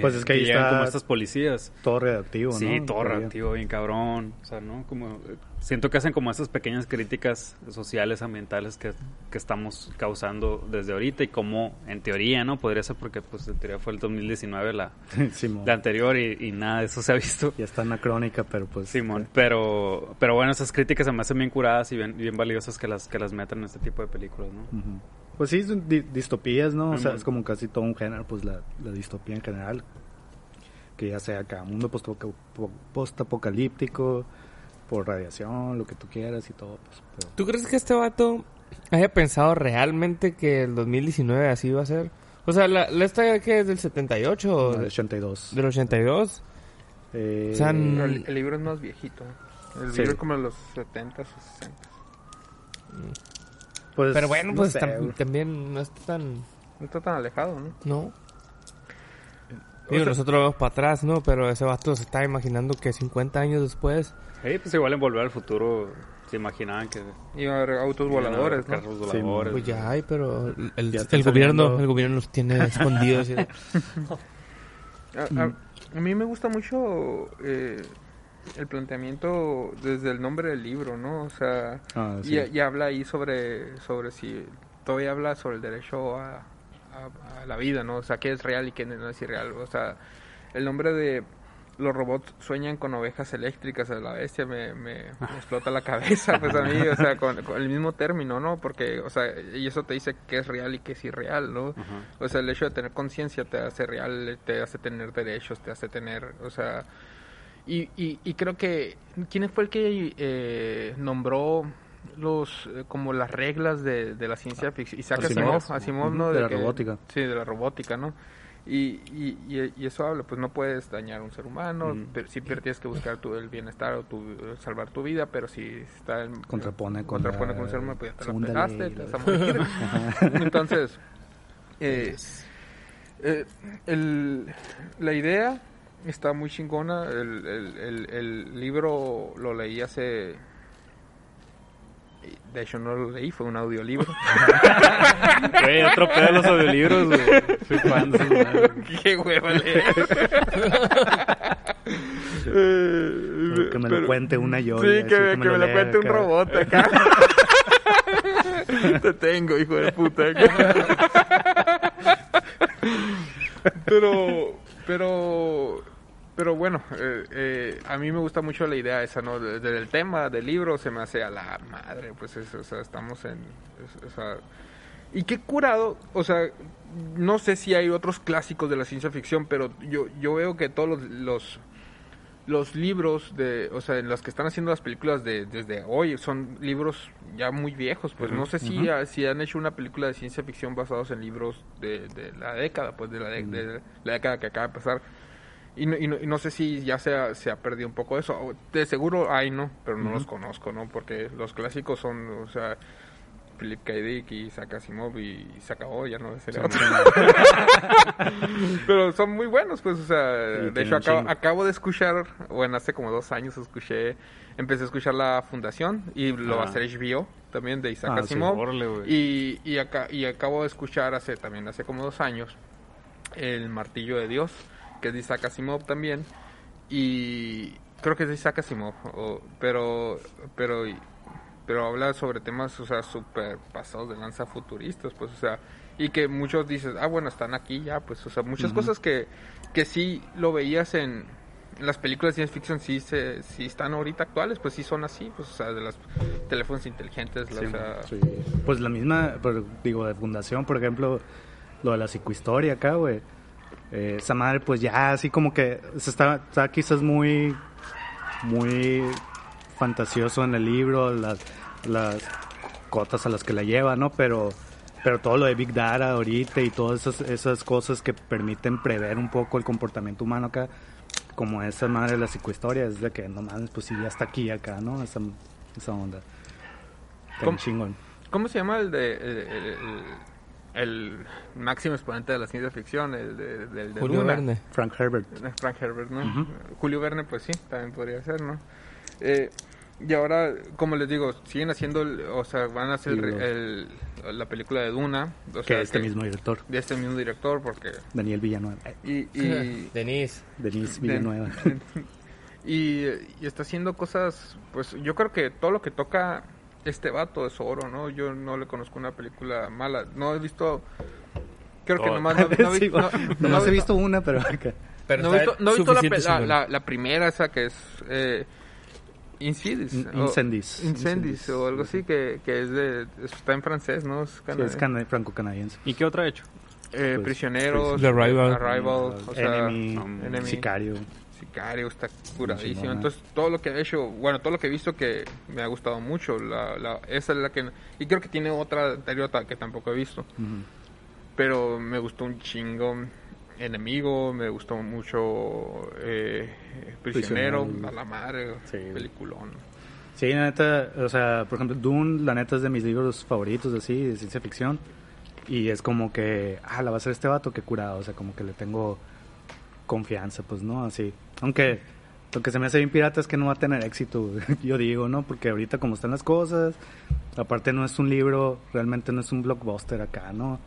Pues Eh, es que ahí llegan está- como estas policías Todo radioactivo, ¿no? Sí, todo Todavía. reactivo, bien cabrón. O sea, ¿no? Como, eh, siento que hacen como esas pequeñas críticas sociales, ambientales que, que estamos causando desde ahorita y como, en teoría, ¿no? Podría ser porque, pues, en teoría fue el 2019 la, la anterior y, y nada de eso se ha visto. Ya está anacrónica, pero pues... Simón, pero, pero bueno, esas críticas se me hacen bien curadas y bien, bien valiosas que las, que las metan en este tipo de películas, ¿no? Ujú. Pues sí, son di- distopías, ¿no? O sea, es como casi todo un género, pues la, la distopía en general. Que ya sea acá, mundo post-apoca- po- post-apocalíptico, por radiación, lo que tú quieras y todo, pues. pero- ¿Tú crees que este vato haya pensado realmente que el 2019 así iba a ser? O sea, ¿la, la esta que es del 78 o No, de- el 82. del 82? Eh, O sea, n- Pero el, el libro es más viejito. El Sí. libro es como de los 70s o 60s. pues, Pero bueno, no pues sé, tam- güey. también no está tan... No está tan alejado, ¿no? No. Digo, sea- nosotros vamos para atrás, ¿no? Pero ese vato se está imaginando que 50 años después... Sí, pues igual en Volver al Futuro se imaginaban que... Iba a haber autos voladores, ¿no? Carros Sí, voladores. Pues ya hay, pero el, el- gobierno el gobierno los tiene escondidos. y- A, a- a mí me gusta mucho eh, el planteamiento desde el nombre del libro, ¿no? O sea, Ah, sí. y, y habla ahí sobre, sobre si... Todavía habla sobre el derecho a, a- a la vida, ¿no? O sea, qué es real y qué no es irreal. O sea, el nombre de... Los robots sueñan con ovejas eléctricas a la bestia, me, me, me explota la cabeza, pues a mí, o sea, con, con el mismo término, ¿no? Porque, o sea, y eso te dice qué es real y qué es irreal, ¿no? O sea, el hecho de tener conciencia te hace real, te hace tener derechos, te hace tener, o sea... Y, y, y creo que... ¿Quién fue el que eh, nombró los eh, como las reglas de, de la ciencia ficción? Isaac Asimov. Asimov, Asimov, ¿no? de la que- robótica. Sí, de la robótica, ¿no? Y, y, eso habla, pues no puedes dañar a un ser humano, pero siempre tienes que buscar tu, el bienestar o tu, salvar tu vida, pero si está en, Contrapone con contrapone la con un ser humano, pues ya te la pegaste, te la- vas a morir. Entonces, eh, eh, el, la idea está muy chingona. El, el, el, el libro lo leí hace. De hecho, no lo leí, fue un audiolibro. Güey, otro pedo de los audiolibros, güey. Soy fan de esos. ¡Qué hueva leer! Que me lo cuente una yo. Sí, que, me, que me lo cuente un robot acá. Te tengo, hijo de puta. pero, pero, pero bueno, eh, eh, a mí me gusta mucho la idea esa, ¿no? De- Del tema del libro se me hace a la madre, pues, es- o sea, estamos en... es- o sea, y qué curado, o sea, no sé si hay otros clásicos de la ciencia ficción, pero yo, yo veo que todos los, los, los libros de, o sea, en los que están haciendo las películas de, desde hoy son libros ya muy viejos, pues no sé si, si han hecho una película de ciencia ficción basados en libros de, de la década, pues de la, de, de la década que acaba de pasar. Y no, y no, y no sé si ya se ha, se ha perdido un poco eso. De seguro hay, ¿no? Pero no los conozco, ¿no? Porque los clásicos son, o sea, Philip K. Dick y Isaac Asimov y se acabó, ya no sería otro. Pero son muy buenos, pues, o sea, de hecho acabo, de escuchar, bueno, hace como dos años escuché, empecé a escuchar La Fundación y lo va a Ah. hacer HBO también de Isaac Ah. Asimov. Y, y, acá, y acabo de escuchar hace también hace como dos años El Martillo de Dios, que es de Isaac Asimov también. Y creo que es de Isaac Asimov, o- pero, pero, pero habla sobre temas, o sea, súper pasados de lanza futuristas, pues, o sea, y que muchos dices, ah, bueno, están aquí ya, pues, o sea, muchas cosas que, que sí lo veías en, las películas de ciencia ficción, sí, se, sí están ahorita actuales, pues sí son así, pues, o sea, de los teléfonos inteligentes, la- o sea, Sí. Pues la misma, pero, digo, de fundación, por ejemplo, lo de la psicohistoria acá, güey. Eh, esa madre, pues ya así como que se está, está quizás muy, muy fantasioso en el libro, las, las cotas a las que la lleva, ¿no? Pero, pero todo lo de Big Data ahorita y todas esas, esas cosas que permiten prever un poco el comportamiento humano acá, como esa madre de la psicohistoria, es de que no mames, pues sí, ya está aquí acá, ¿no? Esa, esa onda. Está ¿Cómo? chingón. ¿Cómo se llama el de el, el- el máximo exponente de la ciencia ficción? El de, del de Julio? Verne. Frank Herbert. Frank Herbert, ¿no? Julio Verne, pues sí, también podría ser, ¿no? Eh, y ahora, como les digo, siguen haciendo, el- o sea, van a hacer el- el- la película de Duna. O Que sea, este que- mismo director, De este mismo director, porque... Daniel Villanueva. Eh, Y, y, Denise. Denise de- Villanueva. y, y está haciendo cosas, pues yo creo que todo lo que toca este vato es oro, ¿no? Yo no le conozco una película mala. No he visto... Creo que Oh. nomás no, no, Sí, no- nomás he visto una, pero no he visto, no he visto la, la, la- primera, esa que es eh, Insidious. In- o- Incendies. O algo así, que, que es de... Está en francés, ¿no? Es, Sí, es cana- franco-canadiense. ¿Y qué otra ha hecho? eh, pues, prisioneros. The Arrival. Arrival, o sea, Enemy, Enemy. Sicario. Sicario, está curadísimo. Entonces, todo lo que ha hecho, bueno, todo lo que he visto que me ha gustado mucho. La, la, esa es la que... Y creo que tiene otra anterior que tampoco he visto. Pero me gustó un chingo. Enemigo, me gustó mucho eh, Prisionero, Prisionero. a la madre, Sí. peliculón. Sí, la neta, o sea, por ejemplo, Dune, la neta es de mis libros favoritos, así, de ciencia ficción. Y es como que, ah, la va a hacer este vato, que curado, o sea, como que le tengo confianza, pues, ¿no? Así. Aunque lo que se me hace bien pirata es que no va a tener éxito, yo digo, ¿no? Porque ahorita como están las cosas, aparte no es un libro, realmente no es un blockbuster acá, ¿no?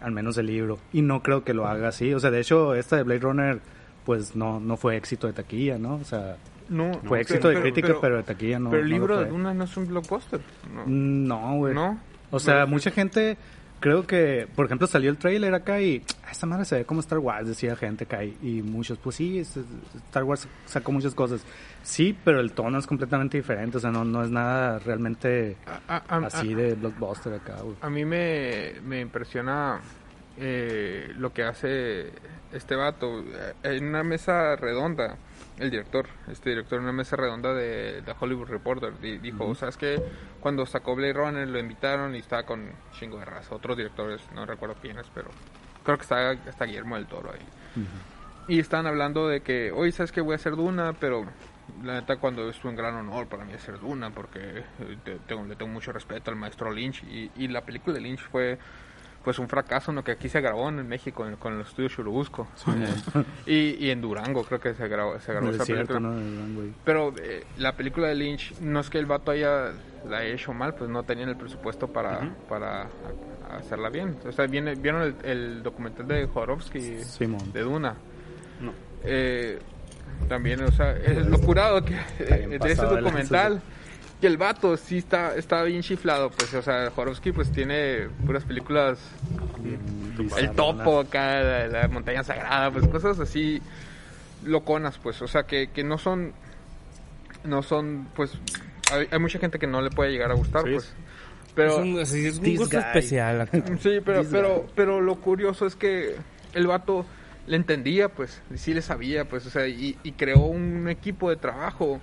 Al menos el libro. Y no creo que lo haga así. O sea, de hecho, esta de Blade Runner, pues no, no fue éxito de taquilla, ¿no? O sea, No, fue éxito de crítica, pero, de taquilla no. pero el no libro de. Duna no es un blockbuster. No. No, güey. ¿No? O sea, mucha gente, creo que, por ejemplo, salió el trailer acá y "Ah, esta madre se ve como Star Wars, decía gente acá. Y, y muchos, pues sí, es- Star Wars sacó muchas cosas. Sí, pero el tono es completamente diferente. O sea, no, no es nada realmente a, a- a- así de blockbuster acá, güey. a mí me, me impresiona eh, lo que hace este vato. Eh, En una mesa redonda, el director, este director, en una mesa redonda de, de Hollywood Reporter, di- dijo, ¿sabes qué? Cuando sacó Blade Runner lo invitaron y estaba con chingo de raza, otros directores, no recuerdo quiénes, pero creo que está hasta Guillermo del Toro ahí. Y estaban hablando de que, oye, ¿sabes qué? Voy a hacer Duna, pero la neta cuando es un gran honor para mí hacer Duna, porque eh, te- tengo, le tengo mucho respeto al maestro Lynch. Y, y la película de Lynch fue pues un fracaso, ¿no? Que aquí se grabó en México, en- con el estudio Churubusco. y, y en Durango creo que se grabó, se grabó esa película. ¿no? Pero eh, la película de Lynch, no es que el vato haya la haya hecho mal, pues no tenían el presupuesto para, para hacerla bien. O sea, viene, vieron el, el documental de Jodorowsky Simón. de Duna. No. Eh, también, o sea, es lo curado que eh, de ese documental. Que el vato sí está, está bien chiflado, pues, o sea, Jodorowsky pues tiene puras películas Mm, el topo acá, la, la montaña sagrada, pues cosas así loconas, pues, o sea, que, que no son, no son, pues, hay, hay mucha gente que no le puede llegar a gustar, Sí, pues, es- pero, es un, es un gusto guy. especial acá. sí, pero, This pero, guy. pero lo curioso es que el vato le entendía, pues, y sí le sabía, pues, o sea, y, y creó un equipo de trabajo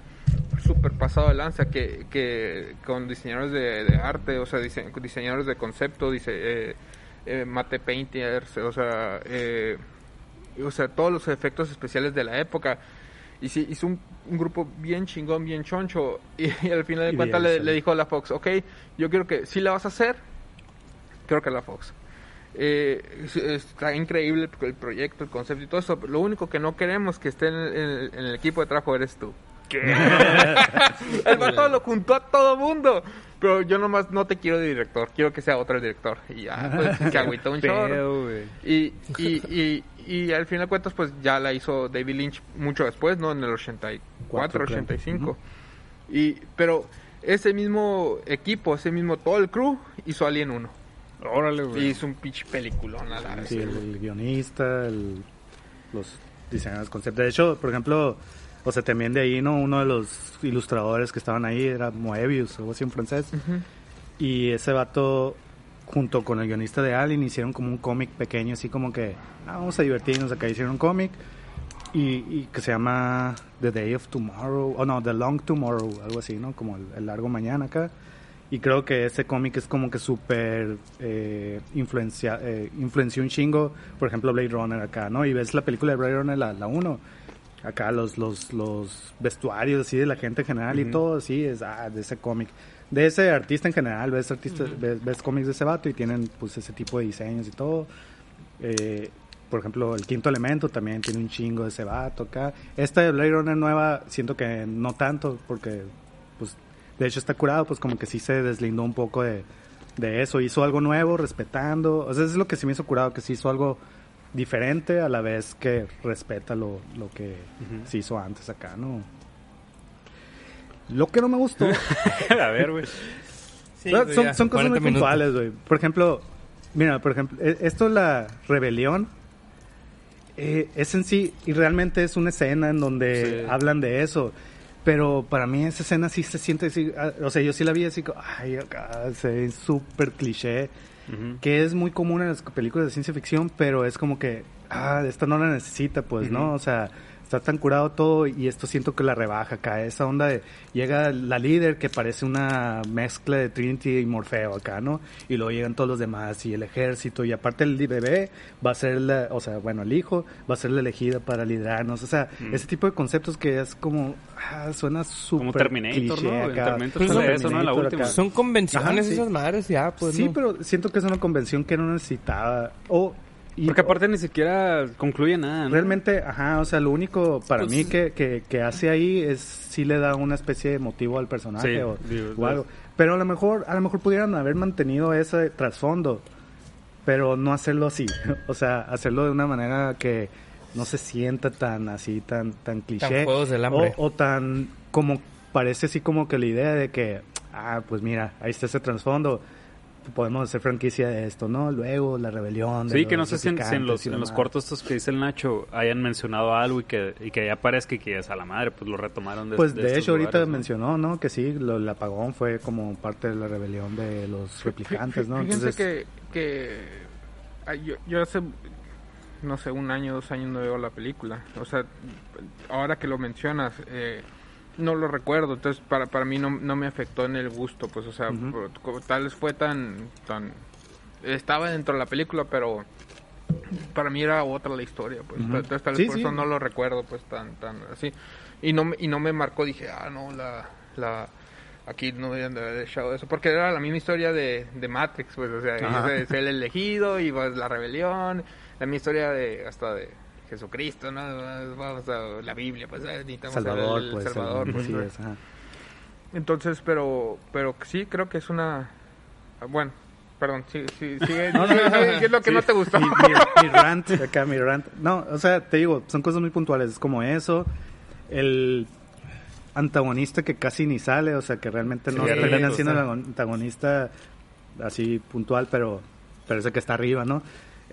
súper pasado de lanza que, que con diseñadores de, de arte, o sea, dise- diseñadores de concepto, dice, eh, eh, mate painters, o sea, eh, o sea, todos los efectos especiales de la época. Y sí, hizo un, un grupo bien chingón, bien choncho. Y, al final de cuentas le, dijo a la Fox, ok, yo quiero que, si la vas a hacer, creo que la Fox. Eh, es- está increíble el, proyecto, el concepto y todo eso. Lo único que no queremos que esté en en el equipo de trabajo eres tú. el vato lo juntó a todo mundo. Pero yo nomás no te quiero de director, quiero que sea otro el director. Y ya, pues, se agüitó un chorro. Y, y, y, y al final de cuentas, pues ya la hizo David Lynch mucho después, ¿no? En el 84, Cuatro, creo. 85. y, pero ese mismo equipo, ese mismo, todo el crew, hizo Alien 1. Órale, Y güey. hizo un pitch peliculón a la vez. Sí, el, el guionista, el- los diseñadores de concepto. De hecho, por ejemplo, o sea, también de ahí, ¿no? Uno de los ilustradores que estaban ahí era Moebius, algo así en francés. Y ese vato, junto con el guionista de Alien, hicieron como un cómic pequeño, así como que, ah, vamos a divertirnos acá. Hicieron un cómic y, y que se llama The Day of Tomorrow, o no, The Long Tomorrow, algo así, ¿no? Como el, el largo mañana acá. Y creo que ese cómic es como que súper eh, influencia, eh, influenció un chingo, por ejemplo, Blade Runner acá, ¿no? Y ves la película de Blade Runner, la, la 1, acá los, los, los vestuarios así de la gente en general y todo, así, es ah, de ese cómic. De ese artista en general, ves, artista, ves, ves cómics de ese vato y tienen pues ese tipo de diseños y todo. Eh, por ejemplo, el quinto elemento también tiene un chingo de ese vato acá. Esta de Blade Runner nueva, siento que no tanto, porque pues de hecho está curado, pues como que sí se deslindó un poco de, de eso. Hizo algo nuevo, respetando. O sea, eso es lo que sí me hizo curado, que sí hizo algo diferente a la vez que respeta lo, lo que se hizo antes acá, ¿no? Lo que no me gustó. a ver, güey. Sí, son, cosas 40 muy minutos. puntuales, güey. Por ejemplo, mira, por ejemplo, e- esto la rebelión eh, es en sí, y realmente es una escena en donde Sí. hablan de eso. Pero para mí esa escena sí se siente así, ah, o sea, yo sí la vi así, como, ay, acá se ve súper cliché, Que es muy común en las películas de ciencia ficción, pero es como que, ah, esta no la necesita, pues, ¿no? O sea, está tan curado todo y esto siento que la rebaja acá. Esa onda de, llega la líder que parece una mezcla de Trinity y Morfeo acá, ¿no? Y luego llegan todos los demás y el ejército y aparte el bebé va a ser la, o sea, bueno, el hijo va a ser la elegida para liderarnos. O sea, Mm. ese tipo de conceptos que es como, ah, suena súper Como Terminator, cliché ¿no? En acá. Terminator Pues no, eso, ¿no? La última. acá. Son convenciones Ajá, sí. esas madres ya, pues. sí, ¿no? pero siento que es una convención que no necesitaba. O, y- Porque aparte ni siquiera concluye nada, ¿no? Realmente, ajá, o sea, lo único para Pues- mí que, que, que hace ahí es si le da una especie de motivo al personaje Sí, o, digo, o algo. Pero a lo mejor, a lo mejor pudieran haber mantenido ese trasfondo, pero no hacerlo así. o sea, hacerlo de una manera que no se sienta tan así, tan, tan cliché. Juegos del Hambre. O, o tan como parece así como que la idea de que, ah, pues mira, ahí está ese trasfondo. Podemos hacer franquicia de esto, ¿no? Luego la rebelión. de Sí, que no sé si en, si en replicantes los, en cortos estos que dice el Nacho hayan mencionado algo y que, y que ya aparezca y que es a la madre, pues lo retomaron de Pues de de, estos hecho ahorita mencionó, ¿no? Que sí, lo, el apagón fue como parte de la rebelión de los replicantes, ¿no? Fíjense Entonces, que, que yo, yo hace, no sé, un año, dos años no veo la película. O sea, ahora que lo mencionas, eh, no lo recuerdo. Entonces, para, para mí no, no me afectó en el gusto. Pues, o sea, por- tal vez fue tan, tan... Estaba dentro de la película, pero para mí era otra la historia. Pues, entonces tal vez Sí, por sí. eso no lo recuerdo, pues, tan, tan así. Y no, me- y no me marcó, dije, ah, no, la... la Aquí no haber dejado eso, porque era la misma historia de, de Matrix, pues, o sea, es el elegido y pues, la rebelión, la misma historia de hasta de Jesucristo, ¿no? Vamos a la Biblia, pues, necesitamos Salvador, el, el pues. Salvador, pues, sí, es, ajá. Entonces, pero, pero sí, creo que es una, bueno, perdón, sí, sí, sigue, No, ¿qué es lo que sí, no te gustó? Mi, mi- mi rant, acá mi rant. No, o sea, te digo, son cosas muy puntuales. Es como eso. El antagonista que casi ni sale, o sea, que realmente no Sí, termina siendo sí. el antagonista así puntual, pero parece que está arriba, ¿no?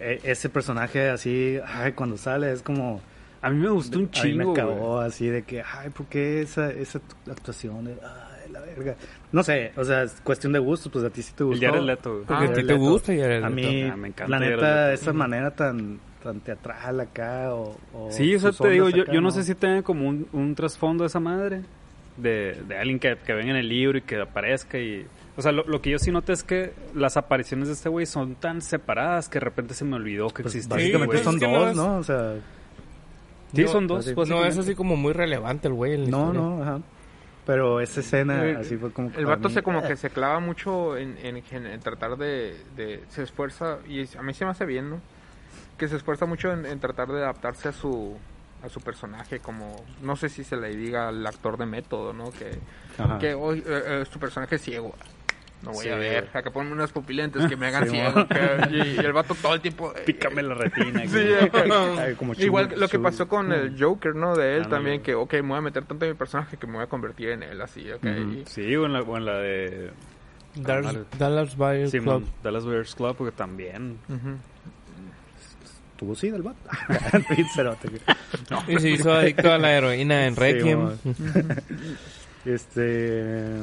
E- ese personaje así, ay, cuando sale es como... A mí me gustó un A mí chingo, me güey. cagó así de que, ay, ¿por qué esa, esa actuación? de, Ay, la verga. No sé, o sea, es cuestión de gustos, pues a ti sí te El gustó. Jared Leto, güey. Porque Ah, a ti te gusta Jared A mí, Ah, me encanta la neta, esa manera tan, tan teatral acá o... o Sí, o sea, sus te digo, yo, yo no sé si tenga como un, un trasfondo esa madre de, de alguien que, que venga en el libro y que aparezca y... O sea, lo, lo que yo sí noté es que las apariciones de este güey son tan separadas que de repente se me olvidó que Pues existía. básicamente son es que dos, no. O sea, Sí, No, son dos. así- No, es así como muy relevante el güey. en la no, historia. no, ajá. Pero esa escena Eh, así fue como... que El vato mí, se como eh, que se clava mucho en, en, en- en tratar de, de- Se esfuerza, y a mí se me hace bien, ¿no? Que se esfuerza mucho en, en tratar de adaptarse a su a su personaje, como... No sé si se le diga al actor de método, ¿no? Que, Ajá. que hoy eh, eh, tu personaje es ciego. No voy Sí, a ver. Acá ponme unas pupilentes que me hagan Sí, ciego. que- y, y el vato todo el tiempo... eh, Pícame la retina. Sí, como Igual lo que pasó con el Joker, ¿no? De él también, que, ok, me voy a meter tanto en mi personaje que me voy a convertir en él, así, ok. Ujú. Y- Sí, o en la, o en la de Dallas. Dallas Buyers Club. Dallas Bears Club, porque también... ¿Tuvo sí del vato? Güey. Y se hizo adicto a la heroína en Sí, Requiem. Este.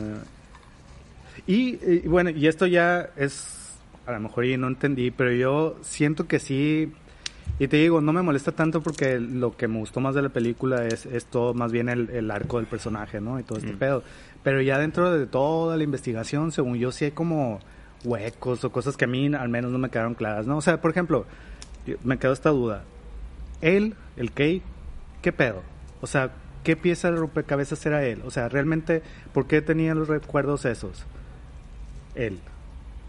Y, y bueno, y esto ya es. A lo mejor y no entendí, pero yo siento que sí. Y te digo, no me molesta tanto porque lo que me gustó más de la película es, es todo más bien el, el arco del personaje, ¿no? Y todo este Mm. pedo. Pero ya dentro de toda la investigación, según yo, sí hay como huecos o cosas que a mí al menos no me quedaron claras, ¿no? O sea, por ejemplo, me quedó esta duda. Él, el Kay, ¿qué pedo? O sea, ¿qué pieza de rompecabezas era él? O sea, realmente, ¿por qué tenía los recuerdos esos? Él.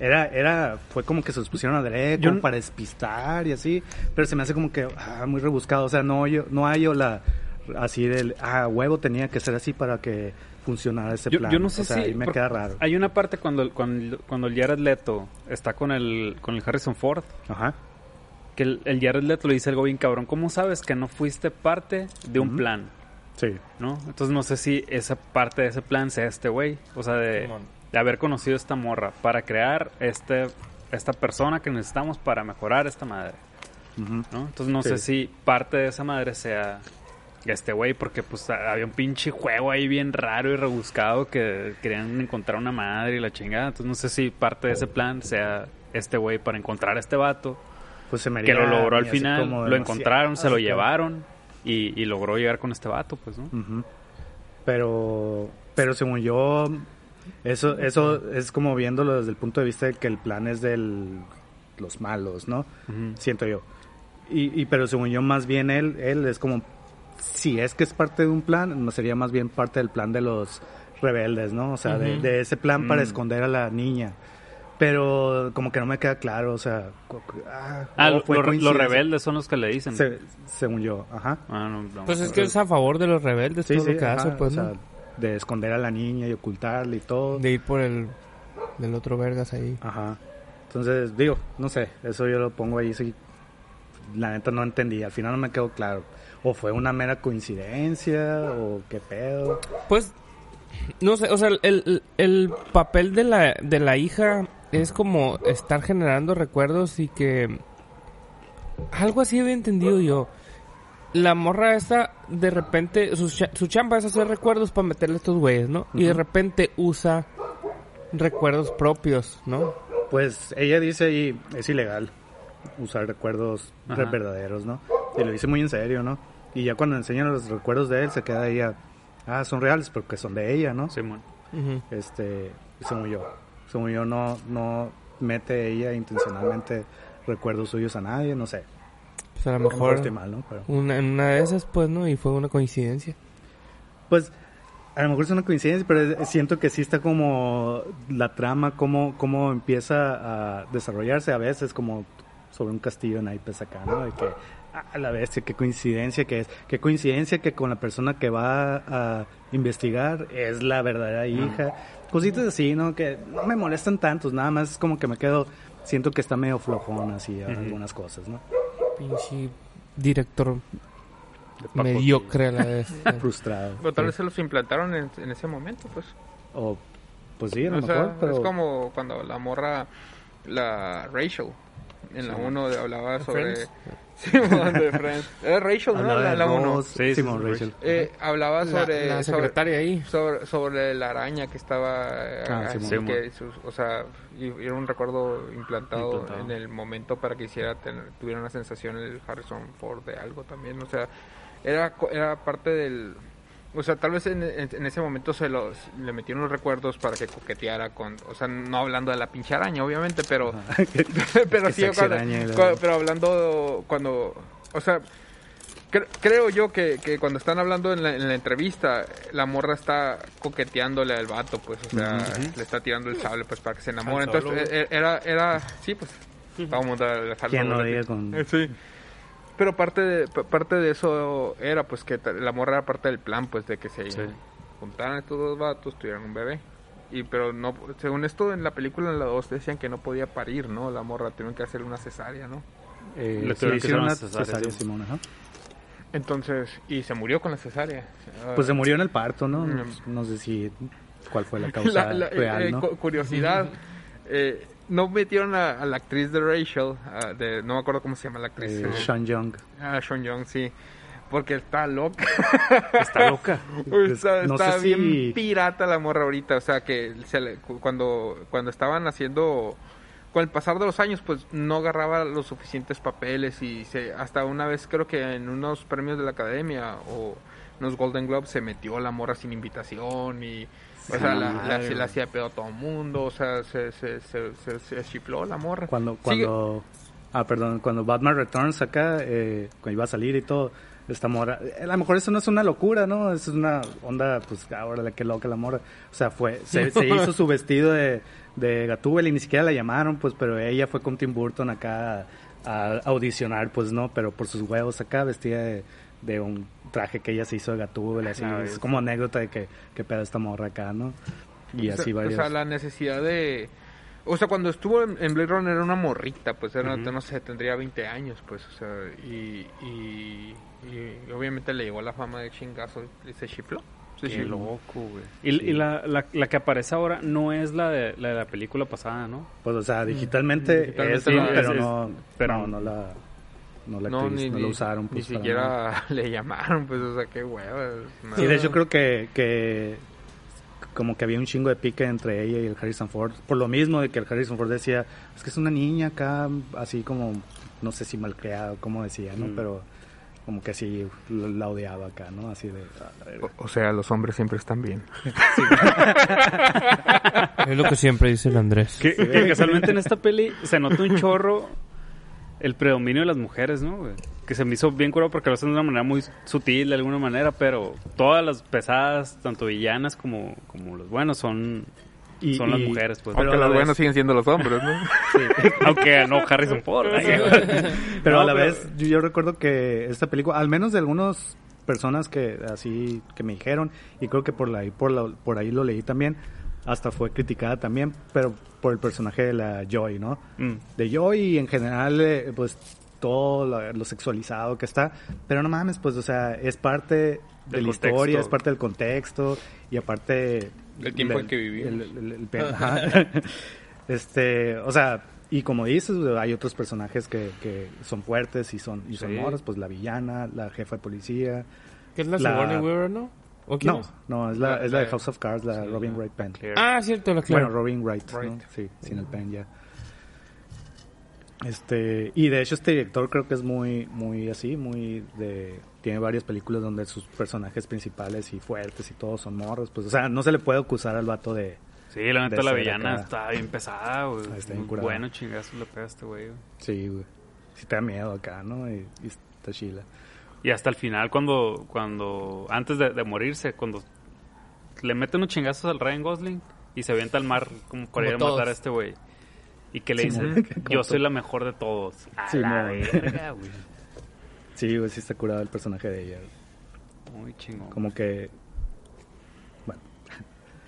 Era, era, fue como que se los pusieron a derecho no- para despistar y así, pero se me hace como que ah, muy rebuscado, o sea, no yo, no hay la así del, ah, huevo tenía que ser así para que funcionara ese plan. yo no sé o sea, si... ahí me queda raro. Hay una parte cuando, cuando, cuando el Jared Leto está con el, con el Harrison Ford, Ajá. Que el, el Jared Leto le dice algo bien cabrón, ¿cómo sabes que no fuiste parte de un plan? Sí. ¿No? Entonces no sé si esa parte de ese plan sea este güey, o sea, de, de haber conocido esta morra para crear este esta persona que necesitamos para mejorar esta madre. ¿no? Entonces no Sí. sé si parte de esa madre sea este güey, porque pues a- había un pinche juego ahí bien raro y rebuscado que querían encontrar una madre y la chingada. Entonces no sé si parte de ese plan sea este güey para encontrar a este vato, Pues se me que lo logró al final, lo encontraron, se lo llevaron y, y logró llegar con este vato, pues, ¿no? Ujú. Pero, pero según yo, eso, eso es como viéndolo desde el punto de vista de que el plan es de los malos, ¿no? Siento yo. Y, y pero según yo, más bien él, él es como, si es que es parte de un plan, sería más bien parte del plan de los rebeldes, ¿no? O sea, de ese plan para Mm. esconder a la niña. Pero como que no me queda claro, o sea, ah, Ah, lo- fue los rebeldes son los que le dicen. Se- según yo, ajá. Ah, no, no, Pues es que es a favor de los rebeldes Sí, todo sí, lo que ajá, hace, pues, o sea, ¿no? de esconder a la niña y ocultarla y todo. De ir por el del otro vergas ahí. Ajá. Entonces, digo, no sé, eso yo lo pongo ahí, sí. La neta no entendí, al final no me quedó claro. O fue una mera coincidencia, o qué pedo. Pues, no sé, o sea, el, el, el papel de la, de la hija es como estar generando recuerdos y que... Algo así había entendido yo. La morra esta, de repente, su, cha- su chamba es hacer recuerdos para meterle a estos güeyes, ¿no? Y de repente usa recuerdos propios, ¿no? Pues ella dice ahí, es ilegal usar recuerdos Ajá. verdaderos, ¿no? Y lo dice muy en serio, ¿no? Y ya cuando enseñan los recuerdos de él, se queda ella, ah, son reales porque son de ella, ¿no? Simón. Este, según yo. Según yo, no, no mete ella intencionalmente recuerdos suyos a nadie, no sé. Pues a lo mejor estoy mal, ¿no? Pero, una, una de esas, pues, ¿no? Y fue una coincidencia. pues, a lo mejor es una coincidencia, pero siento que sí está como la trama, cómo, cómo empieza a desarrollarse a veces como sobre un castillo en naipes acá, ¿no? De que, a la bestia, qué coincidencia que es. Qué coincidencia que con la persona que va a investigar es la verdadera hija. Cositas así, ¿no? Que no me molestan tantos, nada más es como que me quedo, siento que está medio flojón así algunas cosas, ¿no? Pinche director mediocre a la vez. Frustrado. Pero tal vez se los implantaron en, en ese momento, pues. O, pues sí, a lo O sea, mejor, pero... es como cuando la morra, la Rachel, en la 1 hablaba sobre... Simón de Friends. Era Rachel, ¿no? Hablaba La, de la 1. Ross, Sí, sí, Simón sí, Rachel. Eh, hablaba La, sobre... la sobre- secretaria ahí. sobre, sobre la araña que estaba eh, Ah, así Simón. que o sea era un recuerdo implantado, Implantado. en el momento para que hiciera tener, tuviera una sensación el Harrison Ford de algo también o sea era era parte del o sea tal vez en, en- en ese momento se los le metieron los recuerdos para que coqueteara con o sea no hablando de la pinche araña obviamente pero pero sí cuando- pero hablando cuando o sea cre- creo yo que, que cuando están hablando en la, en la entrevista la morra está coqueteándole al vato pues o sea le está tirando el sable pues para que se enamore. entonces eh, era era sí pues mundo le falta ¿Quién no doble diga con- Eh, sí pero parte de pa- parte de eso era pues que la morra era parte del plan pues de que se Sí. juntaran estos dos vatos tuvieran un bebé y pero no según esto en la película en la 2 decían que no podía parir no la morra tuvieron que hacer una cesárea no Eh, Le sí, tuvieron que hicieron hacer una cesárea, cesárea, sí. Simón, ajá. entonces y se murió con la cesárea Pues se murió en el parto, ¿no? No, Mm. no sé si cuál fue la causa La- la- real, eh, ¿no? cu- curiosidad eh, no metieron a, a la actriz de Rachel a- de, no me acuerdo cómo se llama la actriz Eh, eh, Sean Young. ah, Sean Young sí porque está loca Está loca. está, No está sé si- bien pirata la morra ahorita o sea que se le- cu- cuando cuando estaban haciendo con el pasar de los años, pues no agarraba los suficientes papeles y se, hasta una vez creo que en unos premios de la academia o unos Golden Globes se metió la morra sin invitación y o sea, la, la- hacía pedo a todo el mundo, o sea, se, se, se, se, chifló la morra. Cuando, cuando, ah, perdón, cuando Batman Returns acá, eh, cuando iba a salir y todo, esta mora, eh, a lo mejor eso no es una locura, ¿no? Es una onda, pues, ahora la que loca la mora. O sea, fue, se, se hizo su vestido de, de Gatúbela y ni siquiera la llamaron, pues, pero ella fue con Tim Burton acá a, audicionar, pues, no, pero por sus huevos acá, vestida de, de un traje que ella se hizo de Gatúbela, así, es es- como anécdota de que, que pedo esta morra acá, ¿no? Y o sea, así o varios. sea, la necesidad de... O sea, cuando estuvo en, en Blade Runner era una morrita, pues era, Ujú. no sé, tendría 20 años, pues, o sea, y, y, y obviamente le llegó la fama de chingazo y se chifló. Se Qué loco, güey. Y, y la, la, la que aparece ahora no es la de la, de la película pasada, ¿no? Pues, o sea, digitalmente, Digitalmente es, sí, pero es- no, pero- no, no la, no la, No, actriz, ni, no ni- la usaron. ni Pues, nada. siquiera le llamaron, pues, o sea, qué hueva. Sí, de hecho creo que, que como que había un chingo de pique entre ella y el Harrison Ford. Por lo mismo de que el Harrison Ford decía, es que es una niña acá, así como, no sé si malcriada, como decía, ¿no? Mm. Pero como que así la odiaba acá, ¿no? Así de... O, o sea, los hombres siempre están bien. Es lo que siempre dice el Andrés. Que, que casualmente en esta peli se nota un chorro el predominio de las mujeres, ¿no? güey? Que se me hizo bien curado porque lo hacen de una manera muy sutil de alguna manera, pero todas las pesadas, tanto villanas como, como los buenos, son, Y- son las y- mujeres, pues. pero Aunque a la los vez- buenos siguen siendo los hombres, ¿no? Aunque no Harrison Ford. Pero No, a la vez, yo, yo recuerdo que esta película, al menos de algunas personas que así que me dijeron, y creo que por, la, por, la- por ahí lo leí también, hasta fue criticada también, pero por el personaje de la Joy, ¿no? Mm. De Joy y en general, eh, pues todo lo, lo sexualizado que está, pero no mames, pues, o sea, es parte de Del la contexto. historia, es parte del contexto, y aparte... Del tiempo del- en que vivimos. el- el- el- el- ajá. este, o sea, y como dices, hay otros personajes que, que son fuertes y son, y son Sí. moros, pues la villana, la jefa de policía. ¿Qué es la, La- Sigourney Weaver, no? ¿O quién No, es? no, es la, La- es la de House of Cards, la sí, Robin Wright Penn. Claire. Ah, cierto, la Claire. Bueno, Robin Wright. Sí, sin el pen ya. Este, y de hecho este director creo que es muy, muy así, muy de, tiene varias películas donde sus personajes principales y fuertes y todos son morros, pues, o sea, no se le puede acusar al vato de, Sí, la neta, De la villana acá. está bien pesada, güey. Ah, está bien curada. bueno chingazo le pega a este güey. güey. sí, güey, sí te da miedo acá, ¿no? Y, y está chila. Y hasta el final, cuando, cuando antes de, de morirse, cuando le mete unos chingazos al Ryan Gosling y se avienta al mar como para Como ir a todos. matar a este güey. Y que le dice, Simón. yo soy la mejor de todos. A Simón. la verga, güey. Sí, güey, sí está curado el personaje de ella. Muy chingón. Como que, bueno,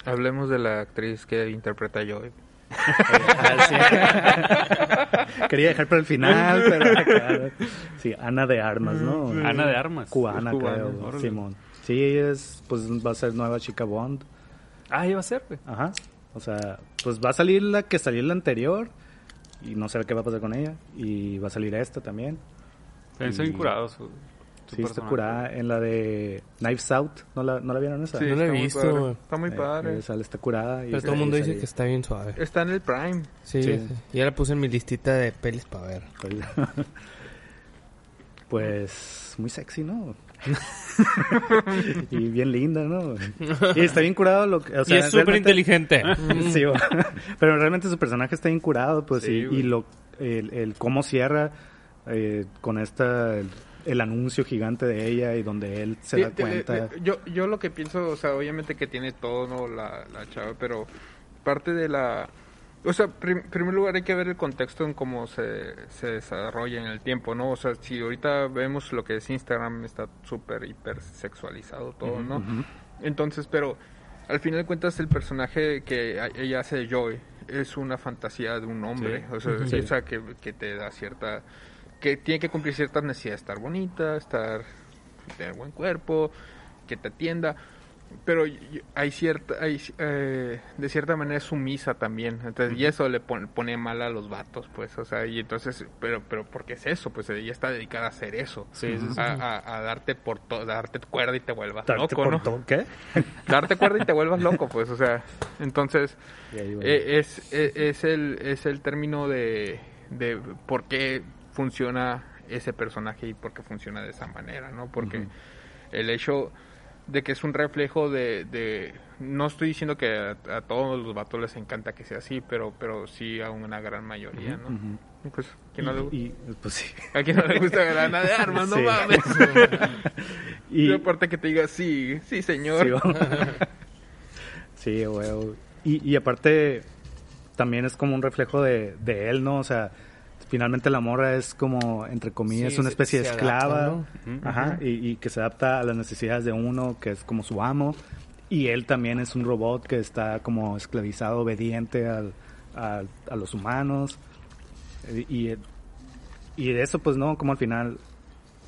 Hablemos de la actriz que interpreta a Joy. quería dejar para el final, pero acá, sí, Ana de Armas, ¿no? Ana de Armas. Cubana, cubana, creo, órale. Simón. Sí, ella es, pues va a ser nueva chica Bond. Ah, iba a ser, güey. Ajá. O sea, pues va a salir la que salió la anterior y no sé qué va a pasar con ella. Y va a salir esta también. Y- bien curados. su- Sí, está curada en la de Knives Out. ¿No la, no la vieron esa? No la he muy visto, padre. Está muy Eh, padre. esa está curada. y Pero todo el mundo dice que está bien suave. Está en el Prime. Sí, Sí. sí. ya la puse en mi listita de pelis para ver. Pues muy sexy, ¿no? y bien linda, ¿no? Y está bien curado lo que... o sea, y es súper inteligente. Sí, va. pero realmente su personaje está bien curado, pues, Sí, y, y lo, el, el cómo cierra eh, con esta, el, el anuncio gigante de ella y donde él se Sí, da cuenta. le- le- yo, yo lo que pienso, o sea, obviamente que tiene todo, ¿no? La, la chava, pero parte de la... O sea, prim- en primer lugar hay que ver el contexto en cómo se, se desarrolla en el tiempo, ¿no? O sea, si ahorita vemos lo que es Instagram, está súper, hiper sexualizado todo, ¿no? Entonces, pero al final de cuentas el personaje que ella hace de Joy es una fantasía de un hombre, Sí. o sea, Ujú. sí, o sea, que, que te da cierta que tiene que cumplir ciertas necesidades, estar bonita, estar tener buen cuerpo, que te atienda, pero hay cierta, hay, eh, de cierta manera es sumisa también, entonces, y eso le pon- pone mal a los vatos, pues, o sea, y entonces, pero, pero, ¿por qué es eso? Pues ella está dedicada a hacer eso, Sí, sí, sí. a, a- a darte por todo, darte cuerda y te vuelvas Darte loco, ¿no? ¿Qué? Darte cuerda y te vuelvas loco, pues, o sea, entonces, eh, es, es, es el, es el término de, de por qué funciona ese personaje y por qué funciona de esa manera, ¿no? Porque el hecho de que es un reflejo de... de no estoy diciendo que a, a todos los vatos les encanta que sea así, pero pero sí a una gran mayoría, ¿no? Ujú. Y Pues, ¿quién no le, y, pues sí. ¿a quién no le gusta grana de armas? No Sí. mames. Y, Y aparte que te diga, sí, sí, señor. Sí, güey. Y, y aparte, también es como un reflejo de, de él, ¿no? O sea, finalmente la morra es como, entre comillas, Sí, una se- especie de esclava. adapta, Ujú. Ajá. Y, y que se adapta a las necesidades de uno, que es como su amo. Y él también es un robot que está como esclavizado, obediente al, al- a los humanos. Y, y de eso, pues, ¿no? Como al final,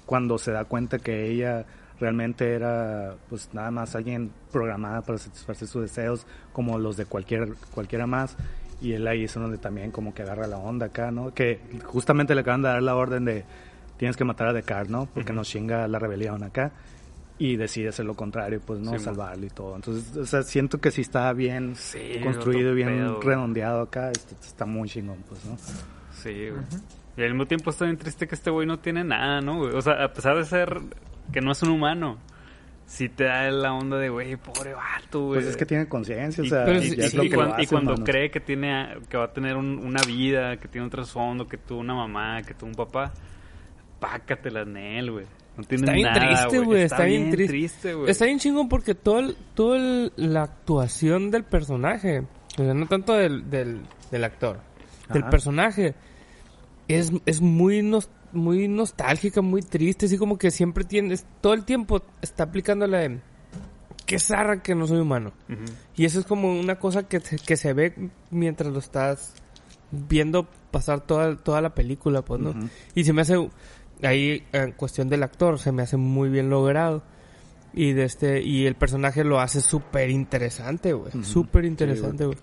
cuando se da cuenta que ella realmente era pues nada más alguien programada para satisfacer sus deseos como los de cualquier cualquiera más y él ahí es donde también como que agarra la onda acá, ¿no? Que justamente le acaban de dar la orden de tienes que matar a Descartes, ¿no? Porque nos chinga la rebelión acá y decide hacer lo contrario, pues no Sí, salvarlo y todo. Entonces, o sea, siento que sí está bien Sí, construido bien pedo. redondeado acá, está, está muy chingón, pues, ¿no? Sí, güey. Y al mismo tiempo está bien triste que este güey no tiene nada, ¿no, güey? O sea, a pesar de ser que no es un humano, sí te da la onda de, güey, pobre vato, güey. Pues es que tiene conciencia, o Y- sea, pero y ya es sí, lo y, que cuan- lo y cuando mano. cree que tiene que va a tener un- una vida, que tiene un trasfondo, que tuvo una mamá, que tuvo un papá, pácatela en él, güey. No tiene Está bien nada, triste, güey. Está, bien triste. güey. Está bien chingón porque todo el- todo el- la actuación del personaje, o sea, no tanto del, del, del actor, del Ajá. personaje, es, es muy, nos- muy nostálgica, muy triste. Así como que siempre tienes, todo el tiempo está aplicando la de, qué zarra que no soy humano. Y eso es como una cosa que, se- que se ve mientras lo estás viendo pasar toda, toda la película, pues, ¿no? Y se me hace, ahí en cuestión del actor, se me hace muy bien logrado. Y de este, y el personaje lo hace súper interesante, güey. Ujú. Súper interesante, güey.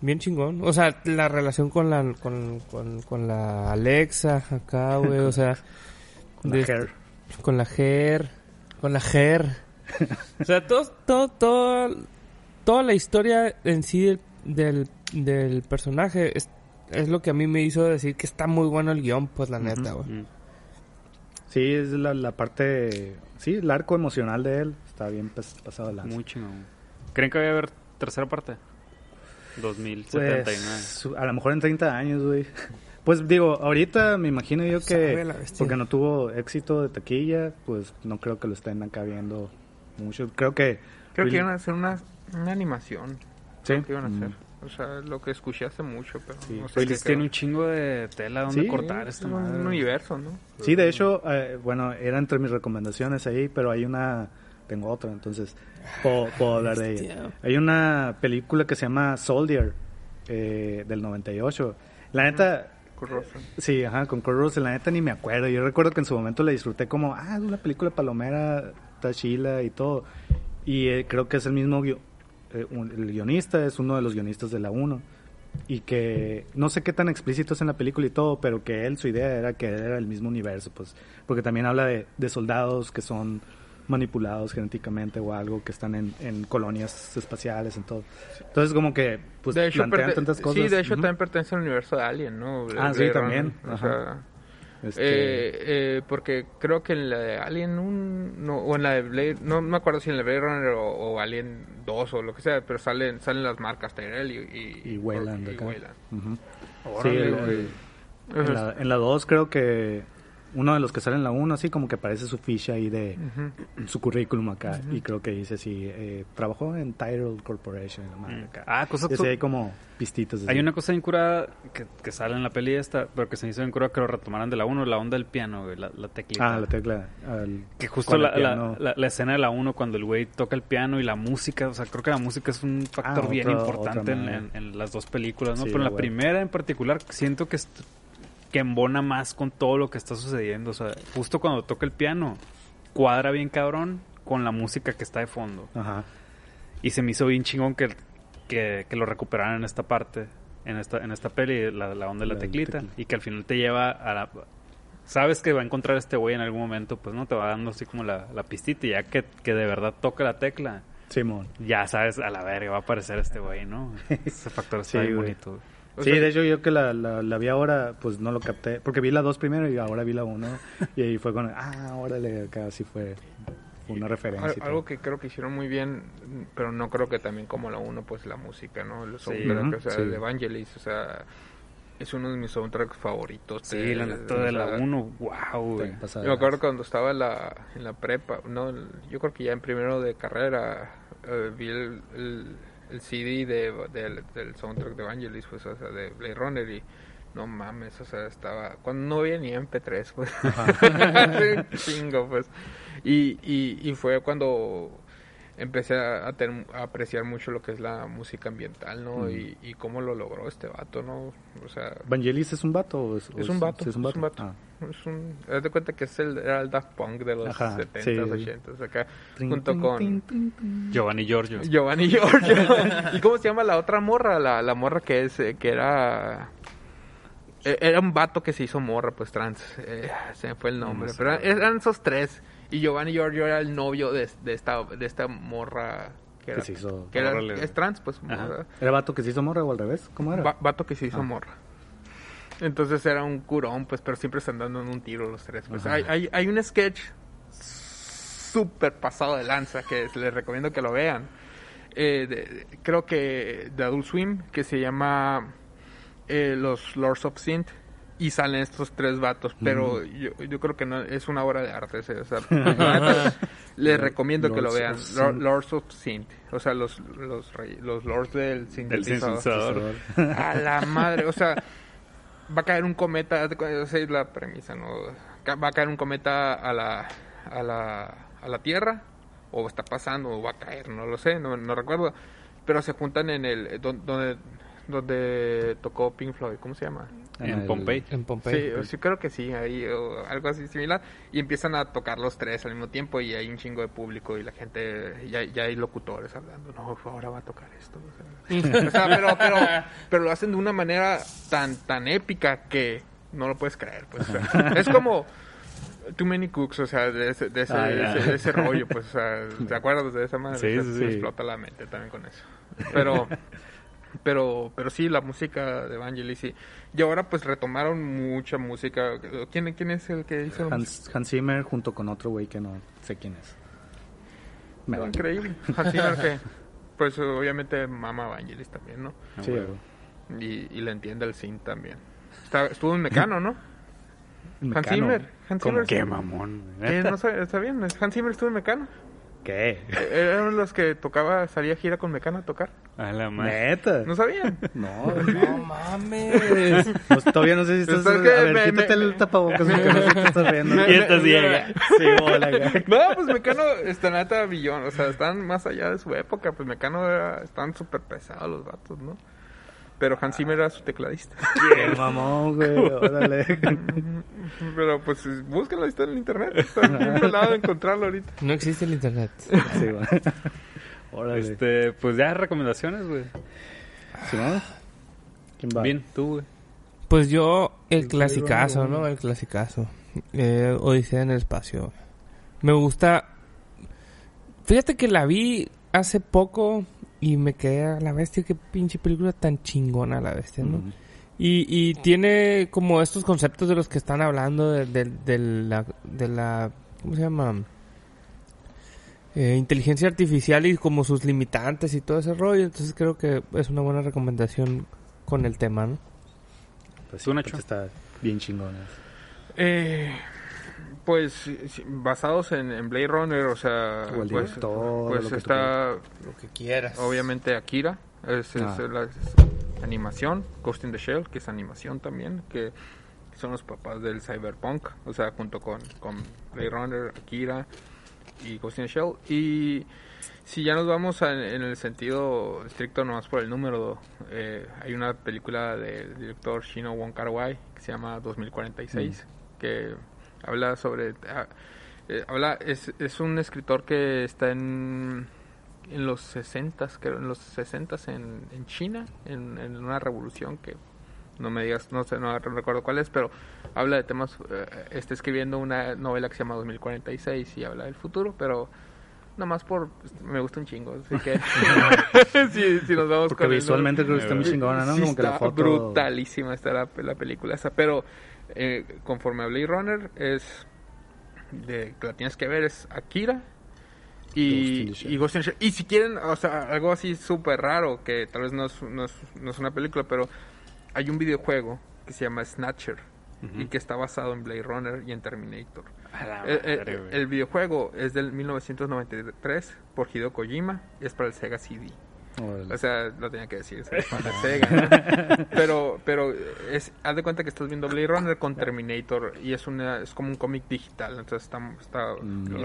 Bien chingón. O sea, la relación con la, con, con, con la Alexa acá, güey. O sea, Con la hair. con la Ger, con la Ger. o sea, todo, todo, todo, toda la historia en sí del, del, del personaje es, es lo que a mí me hizo decir que está muy bueno el guion, pues la neta, güey. Mm. Sí, es la, la parte, sí, el arco emocional de él está bien pas- pasado lanza. Muy chingón. ¿Creen que va a haber tercera parte? 2079. Pues, a lo mejor en 30 años, güey. Pues digo, ahorita me imagino yo que porque no tuvo éxito de taquilla, pues no creo que lo estén acá viendo mucho. Creo que Creo que iban a hacer una, una animación. Sí. Creo que iban a Mm. hacer. O sea, lo que escuché hace mucho, pero Sí. no sé qué tiene un chingo de tela donde Sí, cortar Es esta un, madre. universo, ¿no? Sí, de hecho, eh, bueno, era entre mis recomendaciones ahí, pero hay una, tengo otra, entonces puedo, puedo hablar de ella. Hay una película que se llama Soldier, eh, del 98. La neta, Con Russell. sí, ajá, con Kurt Russell, la neta ni me acuerdo. Yo recuerdo que en su momento la disfruté como, ah, es una película palomera, está chila y todo. Y eh, creo que es el mismo, guio- eh, un- el guionista, es uno de los guionistas de la 1. Y que no sé qué tan explícito es en la película y todo, pero que él, su idea era que era el mismo universo, pues, porque también habla de, de soldados que son manipulados genéticamente o algo, que están en, en colonias espaciales, en todo. Entonces, como que, pues, de hecho, plantean tantas cosas. Sí, de hecho Ujú. también pertenece al universo de Alien, ¿no? Ah, sí, también. O sea, Este, eh, eh, porque creo que en la de Alien un, no, o en la de Blade, no me acuerdo si en la de Blade Runner o, o Alien 2 o lo que sea, pero salen salen las marcas Tyrell y, y, y Wayland y acá. Weyland. Ujú. Sí, Órale, el- el- en la 2 creo que uno de los que sale en la 1 así como que aparece su ficha ahí de su currículum acá y creo que dice así, eh, trabajó en Tyrell Corporation, la madre Mm. acá. Ah, cosas Y así hay como pistitas. así. Hay una cosa bien curada que, que sale en la peli esta, pero que se hizo bien curada que lo retomaran de la 1, la onda del piano, güey, la, la teclita. Ah, la tecla. al- Que justo la, la, escena de la 1 cuando el güey toca el piano y la música, o sea, creo que la música es un factor Ah, bien importante en, manera. en- en las dos películas, ¿no? Sí, Pero en la güey. primera en particular siento que, que embona más con todo lo que está sucediendo, o sea, justo cuando toca el piano, cuadra bien cabrón con la música que está de fondo. Ajá. Y se me hizo bien chingón que, que, que lo recuperaran en esta parte, en esta, en esta peli, la, la onda de la, La teclita. tecla. Y que al final te lleva a la... Sabes que va a encontrar este güey en algún momento, pues no, te va dando así como la, la pistita y ya que, que de verdad toca la tecla, Simón. ya sabes, a la verga va a aparecer este güey, ¿no? Ese factor está bien bonito. güey. O sí, sea- de hecho yo que la, la, la vi ahora, pues no lo capté. Porque vi la 2 primero y ahora vi la 1. y ahí fue con, ah, órale, acá sí fue una referencia. Algo que creo que hicieron muy bien, pero no creo que también como la uno, pues la música, ¿no? Los Sí. soundtracks, Ujú, o sea, sí. el de Evangelis, o sea, es uno de mis soundtracks favoritos. Sí, de- la neta o de la 1, wow, güey. Yo me acuerdo cuando estaba en la, en la prepa, no, yo creo que ya en primero de carrera eh, vi el, el, el CD de, del- del soundtrack de Evangelis, pues, o sea, de Blade Runner y no mames, o sea, estaba, cuando no había ni MP3, pues, chingo, pues, y, y, y fue cuando empecé a, a apreciar mucho lo que es la música ambiental, ¿no? Mm. Y, y cómo lo logró este vato, ¿no? O sea, ¿Vangelis es un vato? O es, un vato, sí, es un vato. vato. Ah. Es un, haz de cuenta que es el, era el Daft Punk de los Ajá, 70s, sí. 80s, acá, Trin, junto con. Giovanni Giorgio. Giovanni Giorgio. ¿Y cómo se llama la otra morra? La, la morra que es, eh, que era... eh, Era un vato que se hizo morra, pues trans. Eh, se me fue el nombre. No sé. pero eran, esos tres. Y Giovanni Giorgio era el novio de, de esta, de esta morra que era, Que se hizo- que era- es trans, pues. Morra. ¿Era vato que se hizo morra o al revés? ¿Cómo era? Va- vato que se hizo Ah. morra. Entonces era un curón, pues, pero siempre están dando en un tiro los tres. Pues hay, hay, hay un sketch súper pasado de lanza que es- les recomiendo que lo vean. Eh, de- creo que de Adult Swim, que se llama eh, Los Lords of Synth. Y salen estos tres vatos, pero yo, yo creo que no es una obra de arte. O sea, les recomiendo que lo vean. of Lor- Synth. Lords of Synth. O sea, los, los, rey- los lords del sintetizador. sintetizador. A la madre, o sea, va a caer un cometa, esa es la premisa, ¿no? Va a caer un cometa a la, a la, a la Tierra, o está pasando, o va a caer, no lo sé, no, no recuerdo. Pero se juntan en el, don- donde, donde tocó Pink Floyd, ¿cómo se llama? En el- Pompey. En Pompey. Sí, sí, creo que sí, ahí, o algo así similar. Y empiezan a tocar los tres al mismo tiempo y hay un chingo de público y la gente, ya, ya hay locutores hablando, no, ahora va a tocar esto. O sea, o sea, pero, pero, pero lo hacen de una manera tan, tan épica que no lo puedes creer. Pues, o sea, es como Too Many Cooks, o sea, de ese, de ese, Ah, de ese, de ese rollo, pues, o sea, ¿te acuerdas de esa madre? Sí, O sea, sí, sí. explota la mente también con eso. Pero... Pero, pero sí, la música de Vangelis sí. Y ahora pues retomaron mucha música. ¿Quién, quién es el que hizo? Hans, Hans Zimmer junto con otro güey que no sé quién es. Me música? vale. Increíble. Hans Zimmer que, pues obviamente mama Vangelis también, ¿no? Sí, güey. güey. Y, y le entiende el synth también. Está, estuvo en Mecano, ¿no? El Hans Mecano. Zimmer. Hans ¿Cómo? Zimmer. Qué mamón. Eh, no sé, está bien. Hans Zimmer estuvo en Mecano. ¿Qué? Eh, Eran los que tocaba, salía a gira con Mecano a tocar. A la madre. ¿Neta? ¿No sabían? No, No mames. pues, todavía no sé si estás... A ver, me- quítate me- el tapabocas porque no sé qué estás viendo. Y estás ciega. Sí, hola, güey. No, pues Mecano está neta billón, o sea, están más allá de su época, pues Mecano era, están súper pesados los vatos, ¿no? Pero Hans Zimmer era su tecladista. Qué mamón, güey. Órale. Pero pues búsquenlo, está en el internet, está bien pelado de encontrarlo ahorita. No existe el internet. Sí, güey. Órale. Este, pues ya recomendaciones, güey. ¿Sí, no? ¿Quién va? Bien, tú, güey. Pues yo, el clasicazo, ¿no? El clasicazo. Eh, Odisea en el espacio. Me gusta. Fíjate que la vi hace poco y me quedé a la bestia. Qué pinche película tan chingona la bestia, ¿no? Y, y tiene como estos conceptos de los que están hablando de, de- de la, de la... ¿Cómo se llama? Eh, inteligencia artificial y como sus limitantes y todo ese rollo. Entonces creo que es una buena recomendación con el tema, ¿no? Pues ¿Tú, sí, pues está bien chingona. Eh, pues basados en, en Blade Runner, o sea, O el pues, director, pues lo que tú está Lo que quieras. obviamente Akira, es, es Ah. la es animación, Ghost in the Shell, que es animación también, que son los papás del cyberpunk, o sea, junto con, con Blade Runner, Akira y Ghost in the Shell. Y si ya nos vamos a- en el sentido estricto, nomás por el número, eh, hay una película del director Shino Wong Kar Wai que se llama 2046, que habla sobre... ah, Eh, habla, es, es un escritor que está en, en los 60, creo, en los 60 en, en China, en, en una revolución que no me digas, no sé, no recuerdo cuál es, pero habla de temas, eh, está escribiendo una novela que se llama 2046 y habla del futuro, pero nomás por, me gusta un chingo, así que si, si nos vamos Porque con el- visualmente creo que está muy chingona, ¿no? Sí, Como que la está foto... brutalísima está la, la película esa, pero eh, conforme a Blade Runner es de que la tienes que ver es Akira y, Ghost in the Shell. Y si quieren, o sea, algo así súper raro, que tal vez no es, no, es, no es una película, pero hay un videojuego que se llama Snatcher y que está basado en Blade Runner y en Terminator. El, el- madre, güey. el videojuego es del 1993 por Hideo Kojima y es para el Sega CD. O sea, lo tenía que decir, de Sega. ¿no? Pero, pero es, haz de cuenta que estás viendo Blade Runner con Terminator y es una, es como un cómic digital, entonces está, está, Mm, y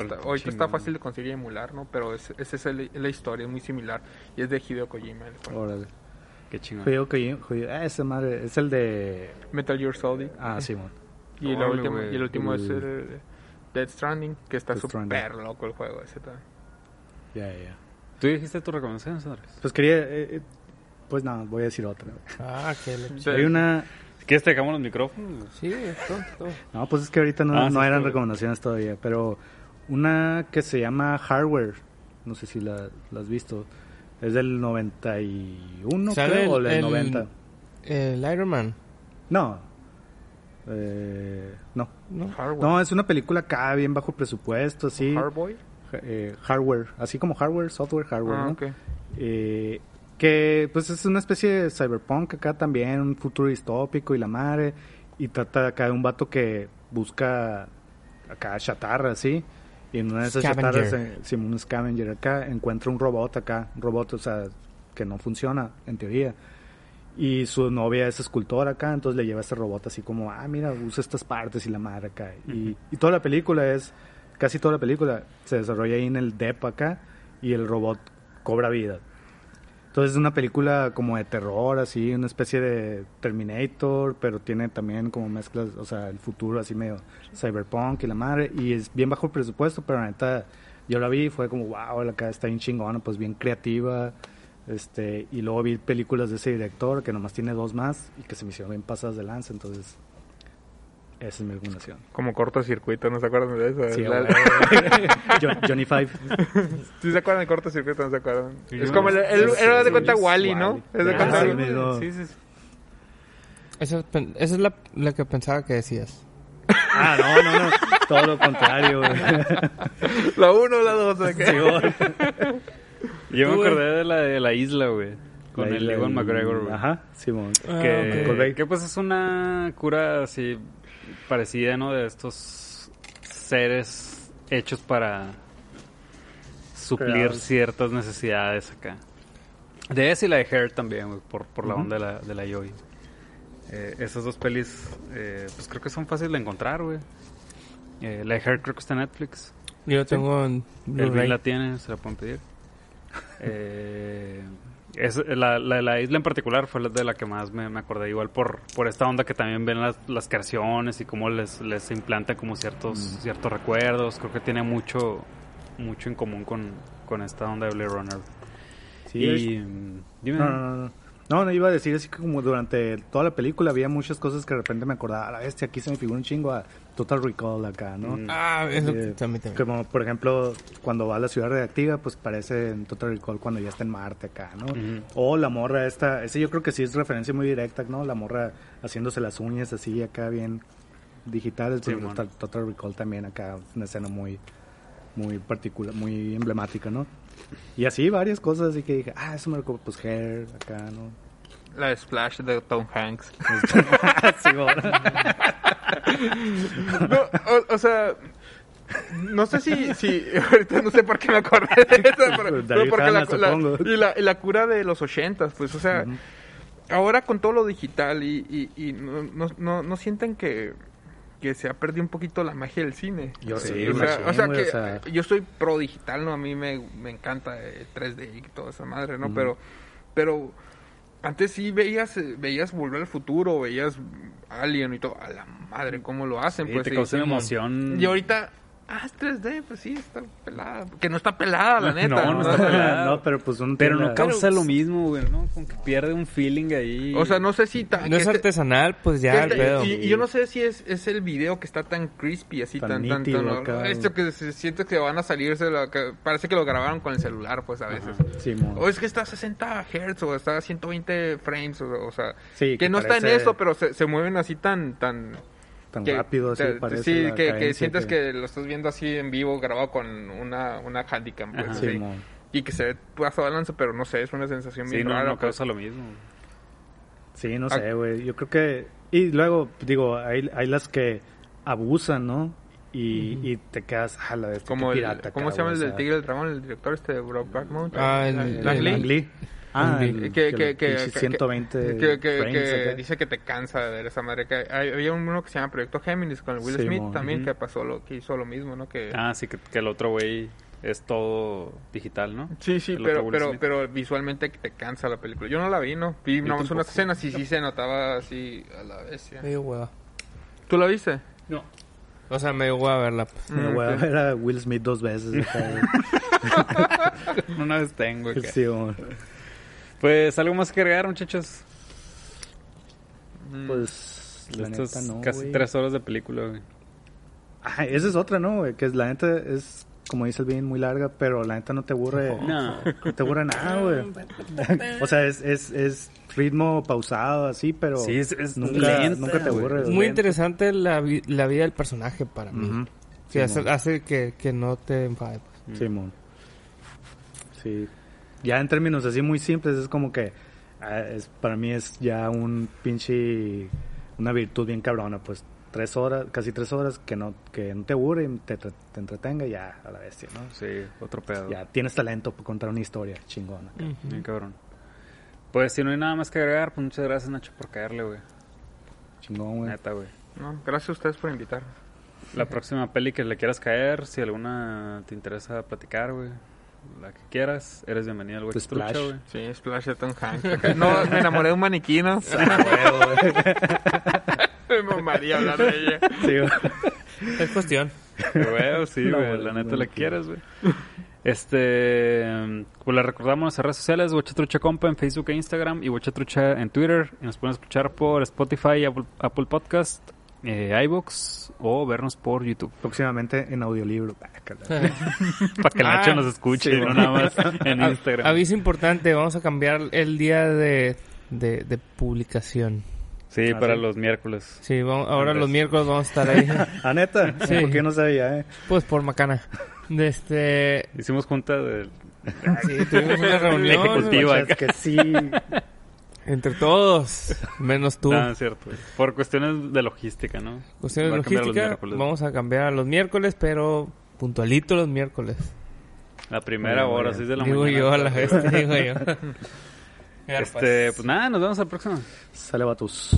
está- fácil de conseguir y emular, ¿no? Pero es, esa es el- la historia, es muy similar y es de Hideo Kojima. el. Órale. Qué chingón. Hideo Kojima- ah, esa madre, es el de... Metal Gear Solid. Ah, sí. Y, la Órale, última- y el último es el Dead Stranding, que está súper loco el juego ese también. Ya, ya. ¿Tú dijiste tu recomendación, Andrés? Pues quería... eh, eh, pues nada, voy a decir otra. Ah, que le... Sí. Hay una... Quieres te dejamos los micrófonos. Sí, todo, todo. No, pues es que ahorita no, Ah, sí, eran bien. recomendaciones todavía, pero una que se llama Hardware, no sé si la, la has visto, es del 91 ¿Sale creo, o el- del el- 90. El Iron Man, No, eh, no. ¿no? Hardware. No, es una película acá bien bajo presupuesto, así. Hardboy. Eh, hardware, así como hardware, software, hardware, Ah, ¿no? ok. Eh, que pues es una especie de cyberpunk acá también, un futuro distópico y la madre, y trata acá de un vato que busca acá chatarra, ¿sí? Y en una de esas Scavenger. chatarras, eh, sí, un scavenger acá, encuentra un robot acá, un robot, o sea, que no funciona, en teoría. Y su novia es escultora acá, entonces le lleva este robot así como, ah, mira, usa estas partes y la madre acá. Y, y toda la película es, casi toda la película se desarrolla ahí en el DEP acá y el robot cobra vida. Entonces es una película como de terror, así, una especie de Terminator, pero tiene también como mezclas, o sea, el futuro así medio cyberpunk y la madre. Y es bien bajo el presupuesto, pero la neta, yo la vi y fue como, wow, la cara está bien chingona, pues bien creativa. Este, y luego vi películas de ese director que nomás tiene dos más y que se me hicieron bien pasadas de lanza, entonces esa es mi recomendación. Como cortocircuito, ¿no se acuerdan de eso? Sí, La- Johnny Five. ¿Sí se acuerdan de cortocircuito? ¿No se acuerdan? Sí, es como el, el- sí, era de sí, cuenta sí, Wally, ¿no? Es de Ah, cuenta sí, mismo. Sí, sí, sí. Esa, es pen- esa es la, la que pensaba que decías. Ah, no, no, no. Todo lo contrario, güey. La uno o la dos, ¿de qué? Sí, güey. Yo me acordé de la de la isla, güey. Con La el Ewan McGregor, güey. Ajá, Simón. que, ok. que pues es una cura así parecida, ¿no? De estos seres hechos para suplir Creados. ciertas necesidades acá. De esa y la de Hair también, güey, por, por la onda de la, de la Joy. Eh, esas dos pelis, eh, pues creo que son fáciles de encontrar, güey. Eh, la de Hair creo que está en Netflix. Yo tengo en El Bill la tiene, se la pueden pedir. Es, la, la, la isla en particular fue la de la que más me, me acordé, igual por, por esta onda que también ven las, las creaciones y cómo les, les implantan como ciertos, Mm. ciertos recuerdos. Creo que tiene mucho, mucho en común con, con esta onda de Blade Runner. Sí, y, es- dime. No, no, no, no. No, no iba a decir así que como durante toda la película había muchas cosas que de repente me acordaba, a la bestia, aquí se me figura un chingo a Total Recall acá, ¿no? Mm. Ah, es lo que Eh, también, también. Como por ejemplo, cuando va a la ciudad reactiva, pues parece en Total Recall cuando ya está en Marte acá, ¿no? O la morra esta, ese yo creo que sí es referencia muy directa, ¿no? La morra haciéndose las uñas así acá bien digitales, Sí. Total, Recall también acá, una escena muy muy particular, muy emblemática, ¿no? Y así varias cosas, así que dije, ah, eso me recuerda, pues Hair, acá, ¿no? La Splash de Tom Hanks. Sí, bueno. No, o, o sea, no sé si, si ahorita no sé por qué me acordé de eso, pero, pero porque la, Hanna, la- y la, y la cura de los ochentas, pues, o sea, Ujú. ahora con todo lo digital y, y, y no, no, no, no sienten que, que se ha perdido un poquito la magia del cine. Yo Sí, sí, o sea, o sea que o sea. yo soy pro digital, ¿no? A mí me, me encanta eh, 3D y toda esa madre, ¿no? Ujú. Pero, pero antes sí veías, eh, veías Volver al Futuro, veías Alien y todo. A la madre, ¿cómo lo hacen? Sí, pues te sí, causa sí, emoción. y ahorita ah, es 3D, pues sí, está pelada. Que no está pelada, la neta. No, no está pelada. no, pero pues uno Pero no causa lo mismo, güey, ¿no? Como que pierde un feeling ahí. O sea, no sé si... ta- No es este- artesanal, pues ya el este- pedo. y, y yo no sé si es, es el video que está tan crispy, así, Tan tan... tan, nítido tan- acá, esto que se siente que van a salirse, la- que parece que lo grabaron con el celular, pues, a veces. Simón. O es que está a 60 Hz o está a 120 frames, o, o sea... Sí, que, que no está en eso, pero se, se mueven así tan... tan tan que- rápido así te- parece Sí, que, que sientes que... lo estás viendo así en vivo, grabado con una, una handicam, pues, Ajá. Simón. Y que se ve paso de lanza, pero no sé, es una sensación Sí, bien no, rara. no pues. causa lo mismo. Sí, no Ah. sé, güey. Yo creo que... Y luego, digo, hay, hay las que abusan, ¿no? Y, y te quedas a la vez. Como qué el, pirata ¿Cómo se llama el del Tigre del Dragón? El director este de Brokeback Mountain. Ah, el- el- Lang Lee. Ah, Que- el- que, que que, el que, pinche que- 120 que, dice que te cansa de ver esa madre. Que hay- había uno que se llama Proyecto Géminis con el Will Sí, Smith también que pasó lo que hizo lo mismo, ¿no? Que Ah, sí, que, que el otro güey es todo digital, ¿no? Sí, sí, El pero, pero, Smith. pero visualmente te cansa la película. Yo no la vi, ¿no? Vi nomás unas escenas y sí se notaba así a la bestia. Medio hueva. ¿Tú la viste? No. O sea, medio hueva verla. pues. Me Mm, voy a ver a Will Smith dos veces. Una vez tengo. sí, güey. Pues algo más que agregar, muchachos. Mm. Pues, la neta no, casi güey. tres horas de película, güey. Ah, esa es otra, ¿no, güey? Que la neta es, como dice el bien, muy larga, pero la neta no te aburre. No. No te aburre nada, güey. o sea, es, es, es ritmo pausado, así, pero Sí, es, es nunca, lenta, nunca te aburre. Es muy interesante la, vi- la vida del personaje para mí. Ujú. Que hace, Simón. hace que, que no te enfades. pues. Simón. Sí. Ya en términos así muy simples, es como que ah, es, para mí es ya un pinche. Una virtud bien cabrona, pues tres horas, casi tres horas que no, que no te aburre y te, te, te entretenga, ya a la bestia, ¿no? Sí, otro pedo. Ya tienes talento para contar una historia chingona. Bien cabrón. Pues si no hay nada más que agregar, pues muchas gracias, Nacho, por caerle, güey. Chingón, güey. Neta, güey. No, gracias a ustedes por invitar. La próxima peli que le quieras caer, si alguna te interesa platicar, güey. La que quieras, eres bienvenido al. Pues Splash. güey. Sí, Splash de Tom Hanks. No, me enamoré de un maniquí, ¿no? me mamaría hablar de ella. Sí, güey. Es cuestión. Güey, sí, güey. la neta no, la no, quieres, güey. Este, pues le recordamos en nuestras redes sociales, Huachatrucha Compa en Facebook e Instagram y Huachatrucha en Twitter. Y nos pueden escuchar por Spotify, Apple, Apple Podcast, eh, iBox o vernos por YouTube. Próximamente en audiolibro. Ah. Para que el Ah, Nacho nos escuche, sí, no nada más en A- Instagram. Aviso importante, vamos a cambiar el día de, de, de publicación. Sí, ¿Ah, para sí? los miércoles. Sí, vamos- ahora Andrés. los miércoles vamos a estar ahí. ¿Ah, neta? Sí. ¿Por qué no sabía, eh? pues por macana. De este... Hicimos junta de... Sí, tuvimos una reunión Ejecutiva. Muchas que sí. Entre todos, menos tú. No, es cierto. Por cuestiones de logística, ¿no? Cuestiones de a cambiar los logística, miércoles. vamos a cambiar a los miércoles, pero puntualito los miércoles. La primera bien, hora, muy 6 de la digo mañana. yo a la vez, digo yo. Este, pues nada, nos vemos al próximo. Sale vatos.